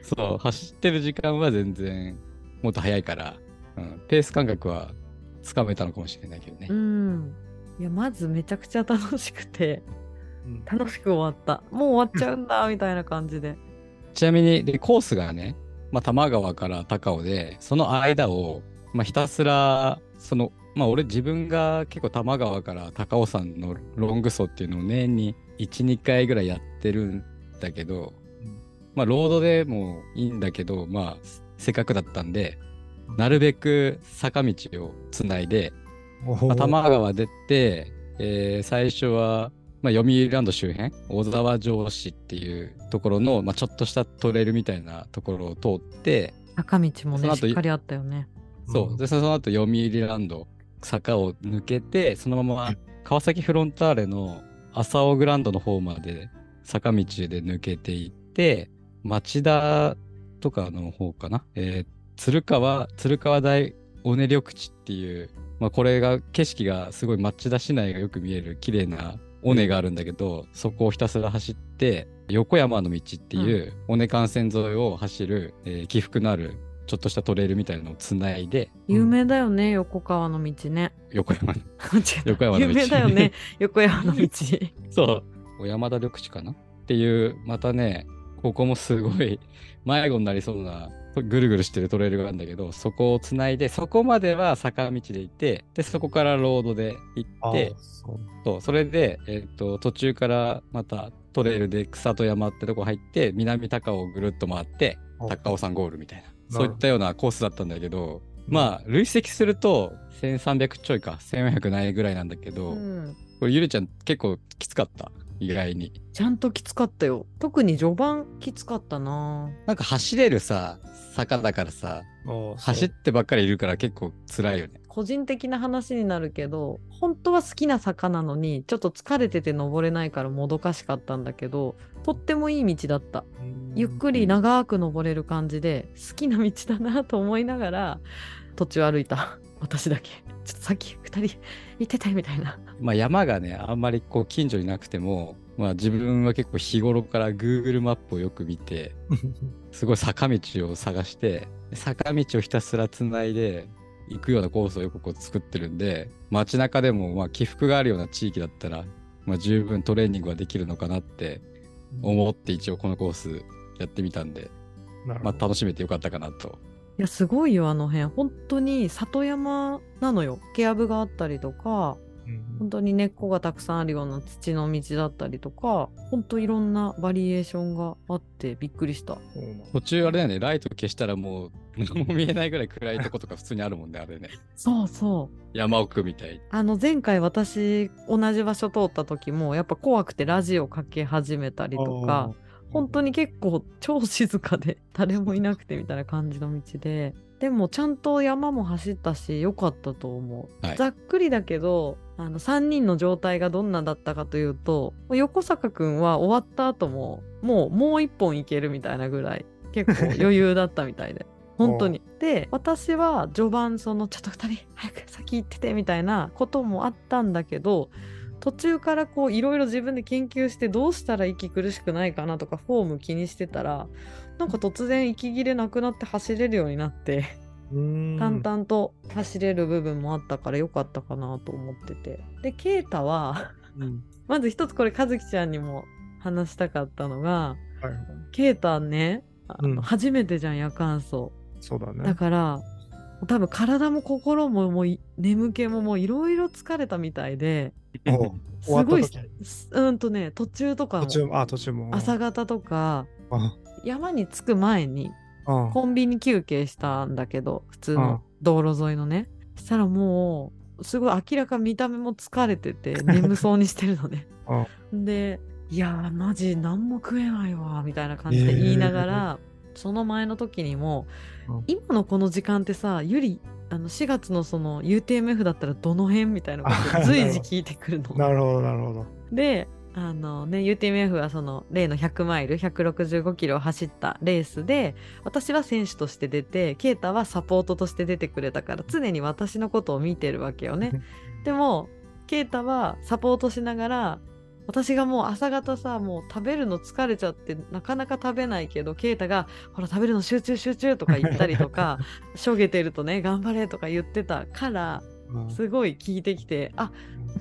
そう、走ってる時間は全然もっと早いから、うん、ペース感覚はつかめたのかもしれないけどね。うん。いやまずめちゃくちゃ楽しくてうん楽しく終わった。もう終わっちゃうんだみたいな感じで。ちなみに、でコースがね、まあ、多摩川から高尾で、その間をまあ、ひたすら、その、まあ、俺自分が結構多摩川から高尾山のロング走っていうのを年に1、2回ぐらいやってるんだけど、まあ、ロードでもいいんだけど、まあ、せっかくだったんで、なるべく坂道をつないで、おまあ、多摩川出て、えー最初は、まあ、読売ランド周辺、小沢城市っていうところの、まあ、ちょっとしたトレイルみたいなところを通って、坂道もね、しっかりあったよね。そう。で、その後、読売ランド、坂を抜けて、そのまま川崎フロンターレの朝尾グランドの方まで坂道で抜けていって、町田とかの方かな？えー鶴川、鶴川大尾根緑地っていう、まあこれが景色がすごい町田市内がよく見える綺麗な尾根があるんだけど、そこをひたすら走って、横山の道っていう尾根幹線沿いを走る、えー起伏のあるちょっとしたトレイルみたいなのをつないで、有名だよね、横川の道ね。横山 横山の道。有名だよね、横山の道。そう、小山田緑地かな？っていう、またね、ここもすごい迷子になりそうな、ぐるぐるしてるトレイルがあるんだけど、そこをつないで、そこまでは坂道で行って、で、そこからロードで行あって、そう。そう、それで、えっ、と、途中からまたトレイルで草戸山ってとこ入って、南高尾をぐるっと回って、高尾山ゴールみたいな、そういったようなコースだったんだけど、まあ、累積すると1300ちょいか、1400ないぐらいなんだけど、うんこれゆりちゃん結構きつかった、意外に。ちゃんときつかったよ。特に序盤きつかったな。なんか走れるさ、坂だからさ、あ走ってばっかりいるから結構辛いよね。個人的な話になるけど本当は好きな坂なのにちょっと疲れてて登れないからもどかしかったんだけどとってもいい道だった。ゆっくり長く登れる感じで好きな道だなと思いながら途中歩いた。私だけ。ちょっとさっき2人行ってたみたいな。まあ山がね、あんまりこう近所になくても、まあ自分は結構日頃から Google マップをよく見て、すごい坂道を探して、坂道をひたすらつないで行くようなコースをよくこう作ってるんで、街中でもまあ起伏があるような地域だったら、まあ十分トレーニングはできるのかなって思って一応このコースやってみたんで、まあ楽しめてよかったかなと。いやすごいよあの辺。本当に里山なのよ。ケヤブがあったりとかうん本当に根っこがたくさんあるような土の道だったりとか本当いろんなバリエーションがあってびっくりした。途中あれだよね、ライト消したらもう何 も見えないぐらい暗いとことか普通にあるもんね、あれね。そうそう。山奥みたい。あの前回私同じ場所通った時もやっぱ怖くてラジオかけ始めたりとか本当に結構超静かで 誰もいなくてみたいな感じの道で。でもちゃんと山も走ったし良かったと思う、はい。ざっくりだけどあの3人の状態がどんなだったかというと横坂くんは終わった後ももうもう一本いけるみたいなぐらい結構余裕だったみたいで本当に。で私は序盤そのちょっと2人早く先行っててみたいなこともあったんだけど途中からこういろいろ自分で研究してどうしたら息苦しくないかなとかフォーム気にしてたらなんか突然息切れなくなって走れるようになってうん。淡々と走れる部分もあったから良かったかなと思ってて。でケイタはうん。まず一つこれ和樹ちゃんにも話したかったのがはいケイタねあの、うん。初めてじゃん夜間走そうだね。だから多分体も心ももうい眠気ももういろいろ疲れたみたいですごいうんとね途中とかも途中あ途中も。朝方とかあ。山に着く前にあコンビニ休憩したんだけど普通うんの道路沿いのね。したらもうすごい明らか見た目も疲れてて 眠そうにしてるのね。でいやーマジ何も食えないわみたいな感じで言いながら、その前の時にも、うん今のこの時間ってさゆりあの4月のその UTMF だったらどの辺みたいなこと随時聞いてくるの。なるほどなるほどであのね UTMF はその例の100マイル165キロを走ったレースで私は選手として出てケイタはサポートとして出てくれたから常に私のことを見てるわけよね。でもケイタはサポートしながら私がもう朝方さもう食べるの疲れちゃってなかなか食べないけどケイタが「ほら食べるの集中集中」とか言ったりとか しょげてるとね「頑張れ」とか言ってたからうん。すごい聞いてきて、あ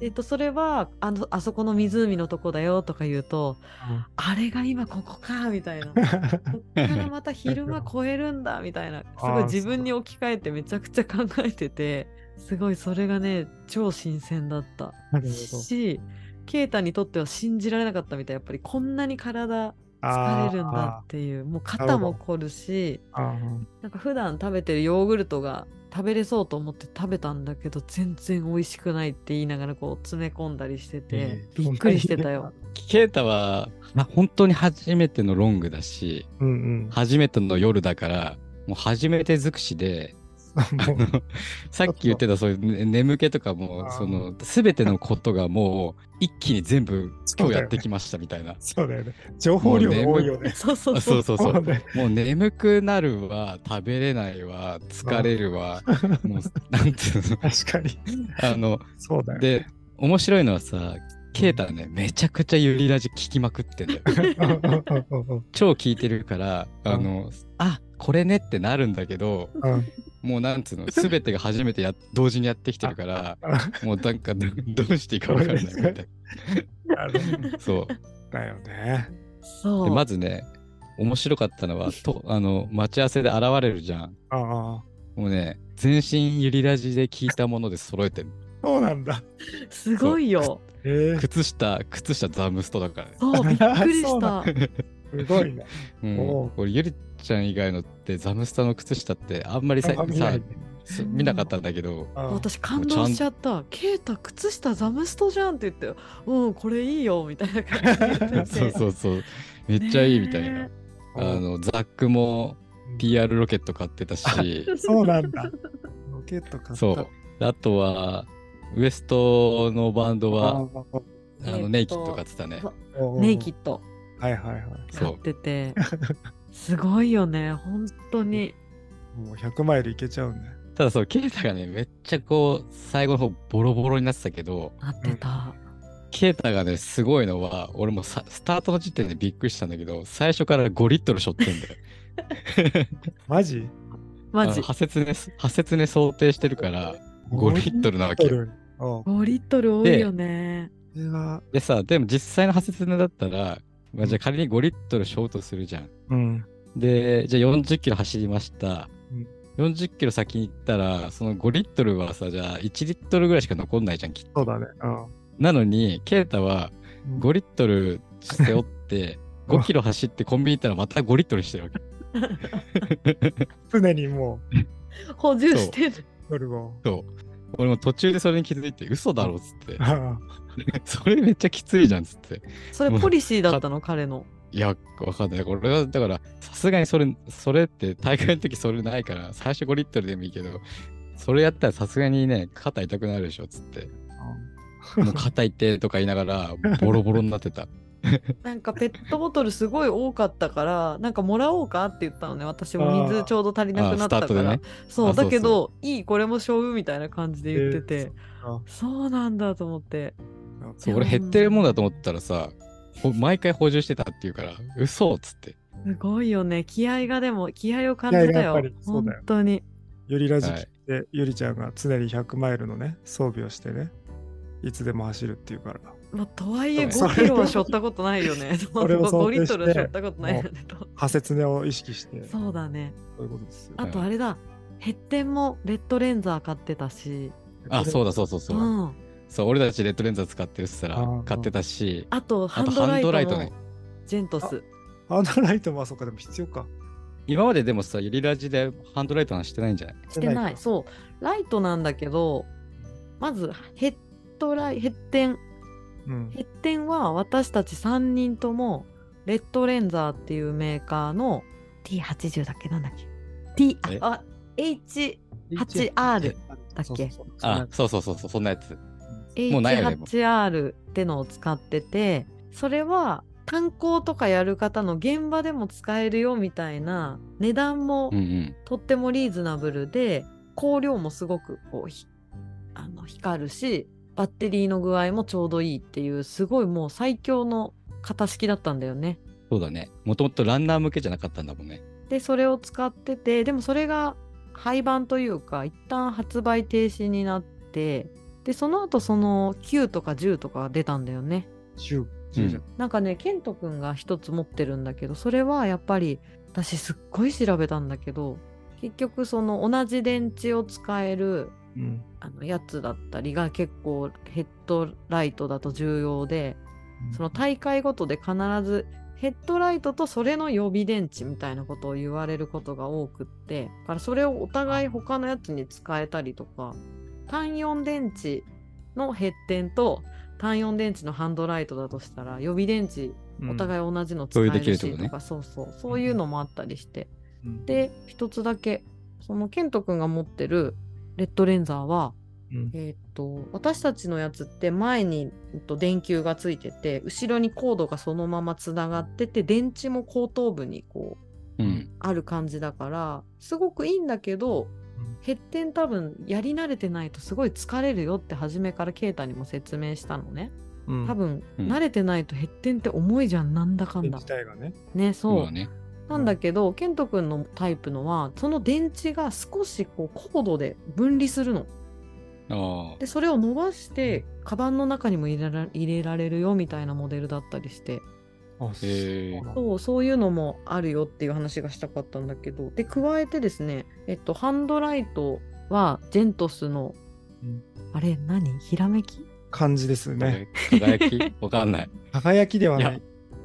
えっとそれはあのあそこの湖のとこだよとか言うと、あれが今ここかみたいな。こっからまた昼間超えるんだみたいな。すごい自分に置き換えてめちゃくちゃ考えててすごいそれがね超新鮮だった。しケイタにとっては信じられなかったみたいやっぱりこんなに体疲れるんだっていうもう肩も凝るしなんか普段食べてるヨーグルトが食べれそうと思って食べたんだけど全然美味しくないって言いながらこう詰め込んだりしてて、えーびっくりしてたよ。ケイタは、まあ、本当に初めてのロングだし、うんうん。初めての夜だから、もう初めて尽くしで、さっき言ってたそういうね眠気とかもその全てのことがもう一気に全部今日やってきましたみたいな。そうだよね。情報量多いよね。そうそうあそそうう。そうそう。ね。もう眠くなるわ、食べれないわ、疲れるわ、もうなんていうの、確かに。あの、そうだよ。で、面白いのはさ、ケイタね、めちゃくちゃユリラジ聞きまくってんだよ。超聞いてるから、あの、あこれねってなるんだけど、うんもうなんつうの、すべてが初めてや 同時にやってきてるから、もうなんかどどうしていいかわからないみたいな。そう。だよね。そうで、まずね、面白かったのは、とあの、待ち合わせで現れるじゃん。ああ、もうね、全身ユリラジで聞いたもので揃えてる。そうなんだ。すごいよ。えー、靴下、靴下ザムストだからね。そうびっくりした。すごいね。うんおう、これゆりちゃん以外のってザムスタの靴下ってあんまりさ見ないねす見なかったんだけど、あ私感動しちゃった。ケイタ靴下ザムストじゃんって言って、うんこれいいよみたいな感じ。そうそうそう、めっちゃいいみたいな。ねあのザックも PR ロケット買ってたし、そうなんだ。ロケット買った。そう。あとは、ウエストのバンドは、あのネイキッド買ってたね。あネイキッドはいはいはい。そう買ってて、すごいよね本当に。もう100マイルいけちゃうんね。ただそう、ケイタがね、めっちゃこう、最後の方ボロボロになってたけど、なってた。ケイタがね、すごいのは、俺もさスタートの時点でびっくりしたんだけど、最初から5リットル背負ってんだよ。マジ？マジ破切ね、破切ね想定してるから、5リットル？なわけよ。ル。あ5リットル多いよね。でさ、でも実際の破切ねだったら、まあ、じゃあ仮に5リットルショートするじゃん。うん。で、じゃあ40キロ走りました。40キロ先に行ったら、その5リットルはさ、じゃあ1リットルぐらいしか残んないじゃん、きっと。そうだね。うんなのに、ケイタはうん5リットル背負って、5キロ走ってコンビニ行ったらまた5リットルしてるわけ。常にも補充してる。そう。俺も途中でそれに気づいて、嘘だろっつって。あ それめっちゃきついじゃんっつって。それポリシーだったの？彼の。いや、わかんない。これは、だから、さすがにそれ、それって大会の時それないから、最初5リットルでもいいけど、それやったらさすがにね、肩痛くなるでしょっつって。もう肩痛いとか言いながら、ボロボロになってた。なんかペットボトルすごい多かったから、なんかもらおうかって言ったのね。私も水ちょうど足りなくなったから。ね。そう、だけど、いい、これもしょうみたいな感じで言ってて、あそうなんだと思って。そう、俺減ってるもんだと思ったらさ、ほ毎回補充してたって言うから、嘘っつって。すごいよね。気合がでも、気合を感じたよ気合がやっぱり。そう本当に。ゆりラジはい聞いて、ゆりちゃんが常に100マイルのね、装備をしてね、いつでも走るっていうから。まあ、とはいえそう5キロは背負ったことないよね。それを想5リットルは背負ったことないよね。と破切ねを意識して、そうそうだね。いうことですよ。あとあれだ。ヘッテンもレッドレンザー買ってたし。あ、そうだ。だそうそうそうう。ん。そう、俺たちレッドレンザー使ってるっつったら買ってたし、あと、ハンンドライトね。ジェントス。ハンドライトもあそっかでも必要か。今まででもさ、ユリラジでハンドライトはしてないんじゃない？してない。そう。ライトなんだけど、まずヘッドライ、ヘッテン。うん。ヘッテンは私たち3人とも、レッドレンザーっていうメーカーの T80 だっけ？なんだっけ ?T、え？あ、あ H8R だっけ？そうそうそうあ、そうそうそうそう、そんなやつ。うんもうないよねもう H8R ってのを使っててそれは炭鉱とかやる方の現場でも使えるよみたいな値段も。とってもリーズナブルで光量もすごくこうひあの光るしバッテリーの具合もちょうどいいっていうすごいもう最強の型式だったんだよね。そうだね。もともとランナー向けじゃなかったんだもんね。でそれを使っててでもそれが廃盤というか一旦発売停止になってでその後その9とか10とかが出たんだよね10、10じゃん。なんかねケントくんが一つ持ってるんだけどそれはやっぱり私すっごい調べたんだけど結局その同じ電池を使えるうん。あのやつだったりが結構ヘッドライトだと重要でその大会ごとで必ずヘッドライトとそれの予備電池みたいなことを言われることが多くってだからそれをお互い他のやつに使えたりとか単4電池のヘッテンと単4電池のハンドライトだとしたら予備電池お互い同じの使えるしことかそうそうそういうのもあったりして。うん、で一つだけそのケント君が持ってるレッドレンザーはうん、えーっと私たちのやつって前に、えっと、電球がついてて後ろにコードがそのままつながってて電池も後頭部にこううん。ある感じだからすごくいいんだけどヘッテン多分やり慣れてないとすごい疲れるよって初めからケイタにも説明したのね。うん、多分、うん。慣れてないとヘッテンって重いじゃんなんだかんだ。電自体がね。ねそう。なんだけどケント君のタイプのはその電池が少しこうコードで分離するの。でそれを伸ばしてカバンの中にも入れら入れられるよみたいなモデルだったりしてそうそういうのもあるよっていう話がしたかったんだけど。で加えてですねえっとハンドライトはジェントスの、うん。あれ何？ひらめき？感じですね。輝き？わかんない。輝きではない。や。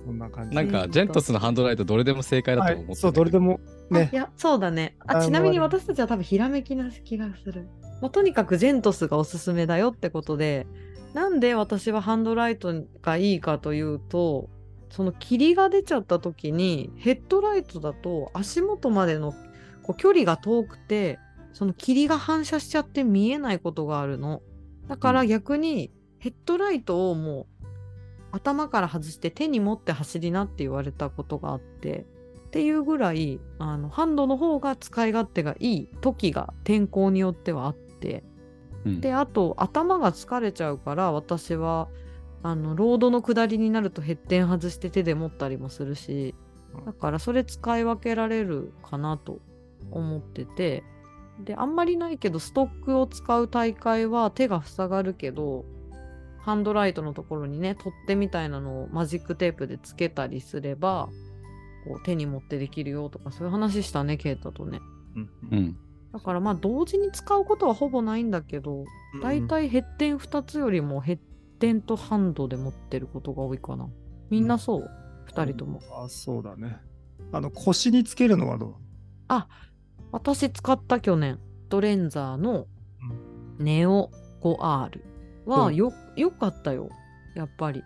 そんな感じ。なんか、ジェントスのハンドライトどれでも正解だと思ってたはい、そう、どれでもあねい。やそうだね。あちなみに私たちは多分ひらめきな気がする、まあ、とにかくジェントスがおすすめだよってことで。なんで私はハンドライトがいいかというとその霧が出ちゃった時にヘッドライトだと足元までのこう距離が遠くてその霧が反射しちゃって見えないことがあるの。だから逆にヘッドライトをもう頭から外して手に持って走りなって言われたことがあってっていうぐらいあのハンドの方が使い勝手がいい時が天候によってはあって。うん。であと頭が疲れちゃうから私はあのロードの下りになるとヘッテン外して手で持ったりもするしだからそれ使い分けられるかなと思っててであんまりないけどストックを使う大会は手が塞がるけどハンドライトのところにね取っ手みたいなのをマジックテープでつけたりすればこう手に持ってできるよとかそういう話したねケイタとね。うん。うん。だからまあ同時に使うことはほぼないんだけどだいたいヘッテン2つよりもヘッテンとハンドで持ってることが多いかな。みんなそう、2人とも。あ、そうだね。あの、腰につけるのはどう？私使った去年。トレンザーのネオ 5R はうん。よよかったよ。やっぱり。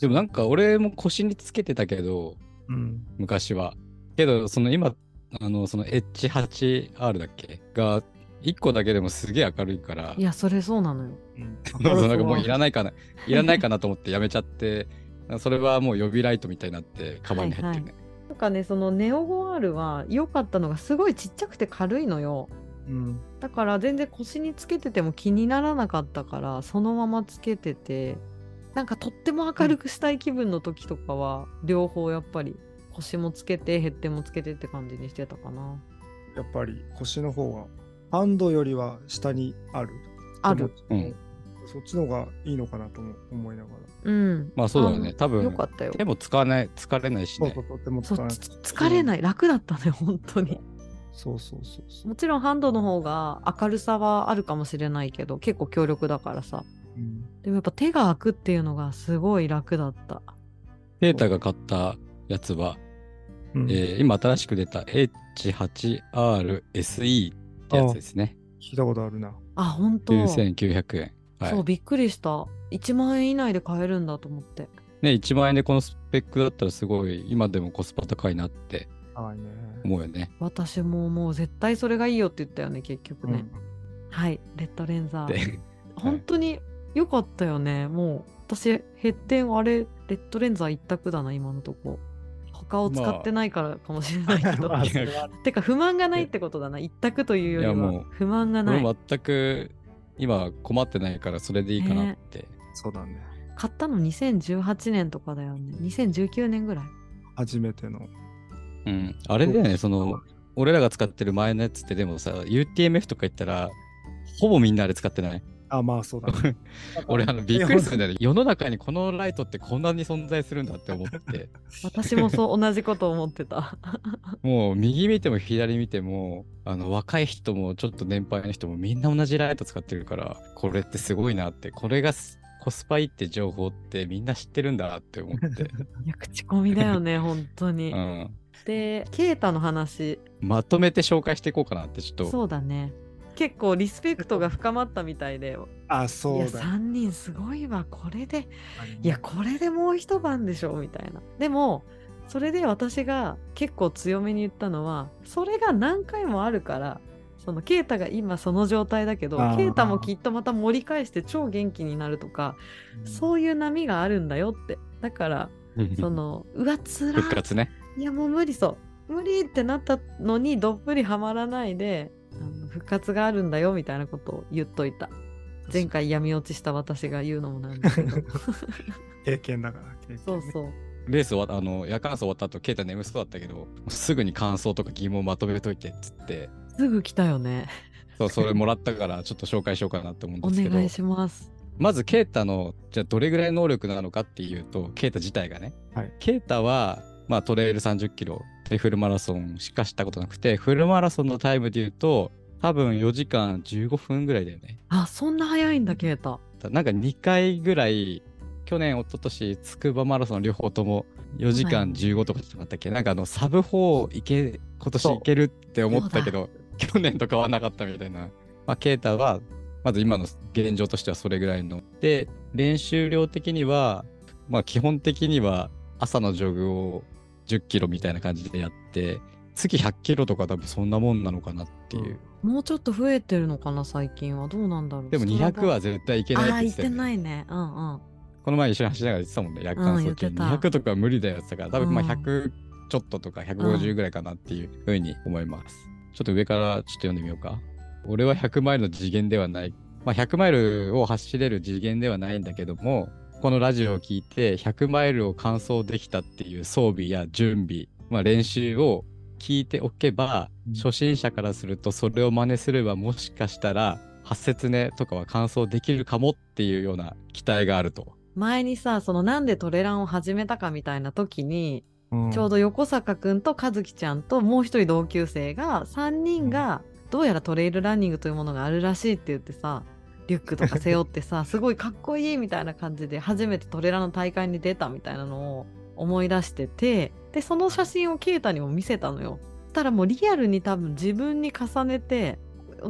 でもなんか俺も腰につけてたけど、うん。昔は。けど、その今、あの、その H8R だっけ？が、1個だけでもすげえ明るいから。い、やそれそうなのよ。うん。そうなんかもういらないかな、いらないかなと思ってやめちゃって、それはもう予備ライトみたいになって、カバンに入ってるね。なんかねそのネオ 5R は良かったのがすごいちっちゃくて軽いのよ。うん。だから全然腰につけてても気にならなかったからそのままつけててなんかとっても明るくしたい気分の時とかは、両方やっぱり腰もつけてヘッテンもつけてって感じにしてたかな。やっぱり腰の方が、ハンドよりは下にある。ある。うんそっちの方がいいのかなとも思いながら。うんまあそうだよね。多よ分、かったよ手も使わない、疲れないしねそうそ。う、とっても使わない。疲れない楽だったね本当にそうそうそうそう。もちろんハンドの方が明るさはあるかもしれないけど結構強力だからさうんでもやっぱ手が開くっていうのがすごい楽だったペータが買ったやつは、うんえー今新しく出た H8RSE ってやつですね。聞いたことあるな。あ本当9900円。はいそうびっくりした1万円以内で買えるんだと思ってね、1万円でこのスペックだったらすごい今でもコスパ高いなってはいね。思うよね。私ももう絶対それがいいよって言ったよね結局ね、うんはいレッドレンザーで、本当に良かったよねもう私ヘッテンあれレッドレンザー一択だな今のとこ他を使ってないからかもしれないけど、まあてか不満がないってことだな。一択というよりは不満がない。俺も全く今困ってないからそれでいいかなって。そうだね。買ったの2018年とかだよね。2019年ぐらい。初めての。うん。あれだよね、その、俺らが使ってる前のやつってでもさ、UTMF とか言ったら、ほぼみんなあれ使ってない？あ、まあそうだね。俺、あの、びっくりするんだよね。世の中にこのライトってこんなに存在するんだって思って。私もそう同じこと思ってた。もう、右見ても左見ても、あの、若い人もちょっと年配の人もみんな同じライト使ってるから、これってすごいなって、これがすコスパいいって情報ってみんな知ってるんだなって思って。いや、口コミだよね、本当に。うん。で、ケイタの話、まとめて紹介していこうかなって、ちょっと。そうだね。結構リスペクトが深まったみたいで。あ、そうだ。3人すごいわ、これで。いや、これでもう一晩でしょみたいな。でも、それで私が結構強めに言ったのは、それが何回もあるから、そのケイタが今その状態だけどあー、ケイタもきっとまた盛り返して超元気になるとか、そういう波があるんだよって。だから、その、うわ、つら復活ね。いやもう無理そう無理ってなったのにどっぷりはまらないで復活があるんだよみたいなことを言っといた。前回闇落ちした私が言うのもなんだけど。経験だから。経験ね。そうそう。レース終わった、あの、夜間走終わった後、ケイタ眠そうだったけど、すぐに感想とか疑問まとめといてっつって、すぐ来たよね。そう、それもらったから、ちょっと紹介しようかなと思うんおですけど。願い、します。まず、ケイタの、じゃあどれぐらい能力なのかっていうと、ケイタ自体がね。はい。ケイタは、まあ、トレイル30キロでフルマラソンしかしたことなくて、フルマラソンのタイムで言うと、多分4時間15分ぐらいだよね。あそんな早いんだケイタなんか2回ぐらい、去年、一昨年つくばマラソン両方とも4時間15とかじゃなかったっけ？なんかあの、サブ4いけ、今年いけるって思ったけど、去年と変わらなかったみたいな。まあ、ケイタは、まず今の現状としてはそれぐらいの。で、練習量的には、まあ基本的には朝のジョグを10キロみたいな感じでやって、月100キロとか多分そんなもんなのかなっていう。もうちょっと増えてるのかな最近は。どうなんだろう。でもストラバ200は絶対いけないってって言ってたよね。ないね。うんうん。この前一緒に走りながら言ってたもんね、夜間走中、うん。言ってた。200とか無理だよって言ってたから、多分まあうん。100ちょっととか150ぐらいかなっていうふうに思います。ちょっと上からちょっと読んでみようか。俺は100マイルの次元ではない。まあ100マイルを走れる次元ではないんだけども、このラジオを聞いて100マイルを完走できたっていう装備や準備、まあ練習を聞いておけば、うん。初心者からするとそれを真似すればもしかしたら、発節ねとかは完走できるかもっていうような期待があると。前にさそのなんでトレランを始めたかみたいな時にうん。ちょうど横坂くんと和樹ちゃんともう一人同級生が3人がどうやらトレイルランニングというものがあるらしいって言ってさリュックとか背負ってさ すごいかっこいいみたいな感じで初めてトレランの大会に出たみたいなのを思い出しててでその写真を啓太にも見せたのよ。たらもうリアルに多分自分に重ねて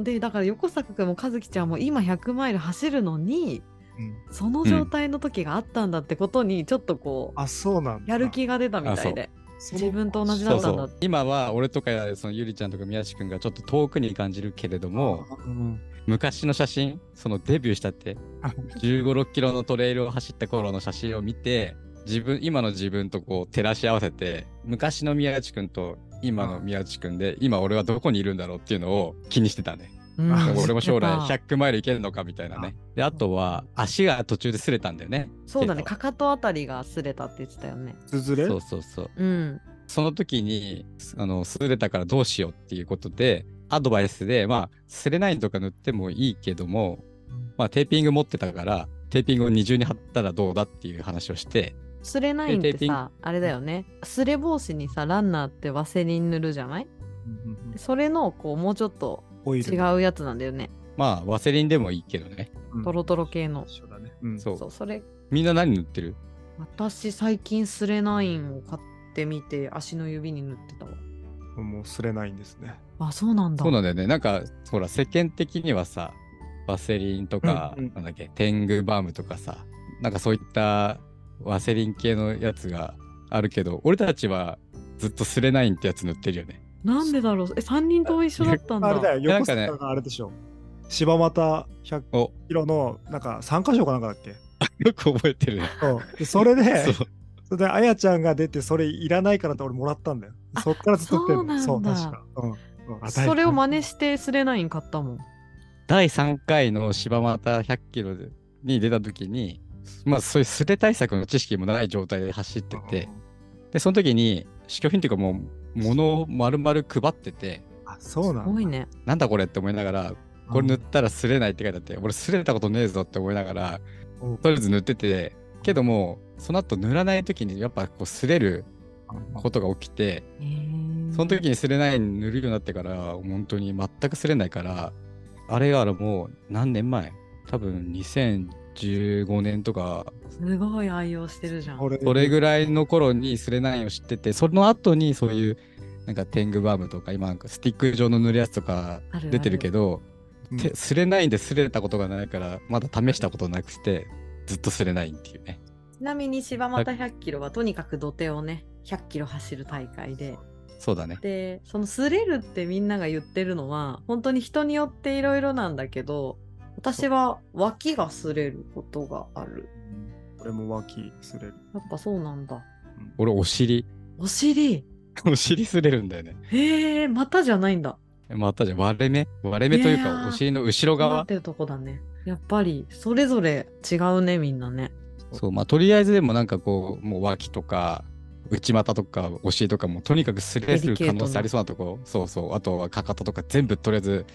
でだから横坂くんも和樹ちゃんも今100マイル走るのにうん。その状態の時があったんだってことにちょっとこう、あ、そうなんだ。やる気が出たみたいで。自分と同じだったんだそう今は俺とかそのゆりちゃんとか宮地君がちょっと遠くに感じるけれどもうん昔の写真そのデビューしたってあ1 5 6キロのトレイルを走った頃の写真を見て自分今の自分とこう照らし合わせて昔の宮地君と今の宮地君で今俺はどこにいるんだろうっていうのを気にしてたね。うん。あ俺も将来やっぱ100マイルいけるのかみたいなね。であとは足が途中で擦れたんだよね。そうだね。かかとあたりが擦れたって言ってたよね。つづれ？そうそうそう。うん。その時に、あの、擦れたからどうしようっていうことで、アドバイスで、まあ、擦れないとか塗ってもいいけども、まあ、テーピング持ってたから、テーピングを二重に貼ったらどうだっていう話をして、擦れないんってさあれだよね。擦れ防止にさランナーってワセリン塗るじゃない？うんうんうん。それのこうもうちょっと違うやつなんだよね。まあ、ワセリンでもいいけどね。うん。トロトロ系の。一緒だね。うん。そう。そう。それ。みんな何塗ってる？私最近スレナインを買ってみて足の指に塗ってたわ。もうすれないんですね。あそうなんだ。そうなんだよね。なんか、ほら、世間的にはさ、ワセリンとか、うんうん。なんだっけ、テングバームとかさ、なんかそういったワセリン系のやつがあるけど、俺たちはずっとスレナインってやつ塗ってるよね。なんでだろう？え3人とも一緒だったんだあれだよ、横須賀があれでしょ。柴又100お、キロの、なんか3箇所かなんかだっけ？よく覚えてるね。そうでそれで、それで、あやちゃんが出て、それいらないからって俺もらったんだよ。あそっからずっと売ってんの。そうなんだ確か。うんうんあそれを真大似してスレナイン買ったもん第3回の柴又100キロに出た時に、まあそういうスレ対策の知識もない状態で走ってて、で、その時に試供品っていうかもう物を丸々配ってて、あ、そうなんだ。すごいね。なんだこれって思いながら、これ塗ったら擦れないって書いてあって、俺擦れたことねえぞって思いながら、おとりあえず塗ってて、けども、その後塗らない時にやっぱこう擦れることが起きて、その時に擦れない塗るようになってから、本当に全く擦れないから、あれからもう何年前？多分2015年とか、すごい愛用してるじゃん。これそれぐらいの頃に擦れないを知ってて、その後にそういう、なんかテングバームとか、今なんかスティック状の塗るやつとか出てるけど、うんて擦れないんで擦れたことがないから、まだ試したことなくて、ずっと擦れないっていうね。ちなみに柴又100キロはとにかく土手をね、100キロ走る大会で、そうだね。で、その擦れるってみんなが言ってるのは、本当に人によっていろいろなんだけど、私は脇が擦れることがある。俺も脇すれる。やっぱそうなんだ。俺、お尻。お尻？お尻擦れるんだよね。へえ、股じゃないんだ。またじゃん割れ目？割れ目というか、お尻の後ろ側？なってるとこだね。やっぱり、それぞれ違うね、みんなね。そう、まあ、とりあえずでもなんかこう、もう脇とか、内股とか、お尻とかも、とにかく擦れる可能性ありそうなとこ、そうそう、あとはかかととか全部とりあえず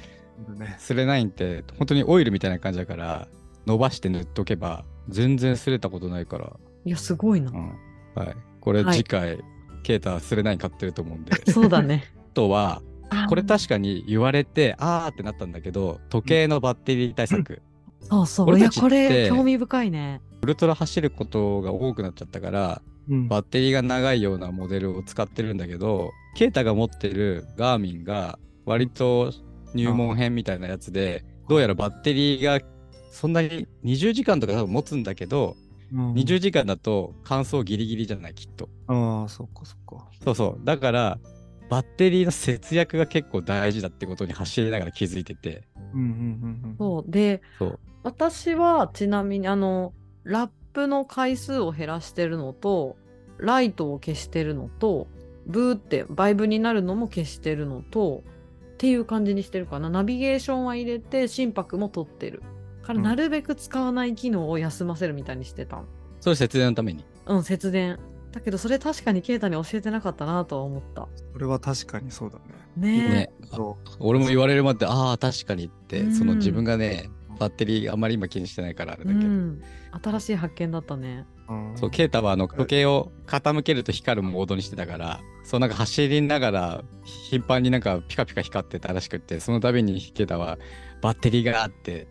ね。擦れないんって、本当にオイルみたいな感じだから、伸ばして塗っとけば、全然擦れたことないから、いや、すごいなう。ん。はい。これはい次回、ケータ擦れない買ってると思うんで。そうだね。あ とは、これ確かに言われて、あーってなったんだけど、時計のバッテリー対策。そうそう。いや、これ、興味深いね。ウルトラ走ることが多くなっちゃったから、うんバッテリーが長いようなモデルを使ってるんだけど、ケータが持ってるガーミンが割と入門編みたいなやつで、どうやらバッテリーがそんなに20時間とか多分持つんだけど、うん20時間だと乾燥ギリギリじゃない、きっと。ああ、そっかそっか。そうそう。だから、バッテリーの節約が結構大事だってことに走りながら気づいてて。うんうんうんうん。そう。で、そう。私はちなみに、あの、ラップの回数を減らしてるのと、ライトを消してるのと、ブーってバイブになるのも消してるのと、っていう感じにしてるかな。ナビゲーションは入れて、心拍も取ってる。から、うんなるべく使わない機能を休ませるみたいにしてたの。それ節電のために？うん、節電。だけど、それ確かにケイタに教えてなかったなとは思った。それは確かにそうだね。ねえ。ね。そ俺も言われるまで、ああ、確かにって、うんその自分がね、バッテリーあんまり今気にしてないからあれだけど。うん。新しい発見だったね。そう、ケイタはあの時計を傾けると光るモードにしてたから、そうなんか走りながら頻繁になんかピカピカ光ってたらしくって、その度にケイタはバッテリーがあって、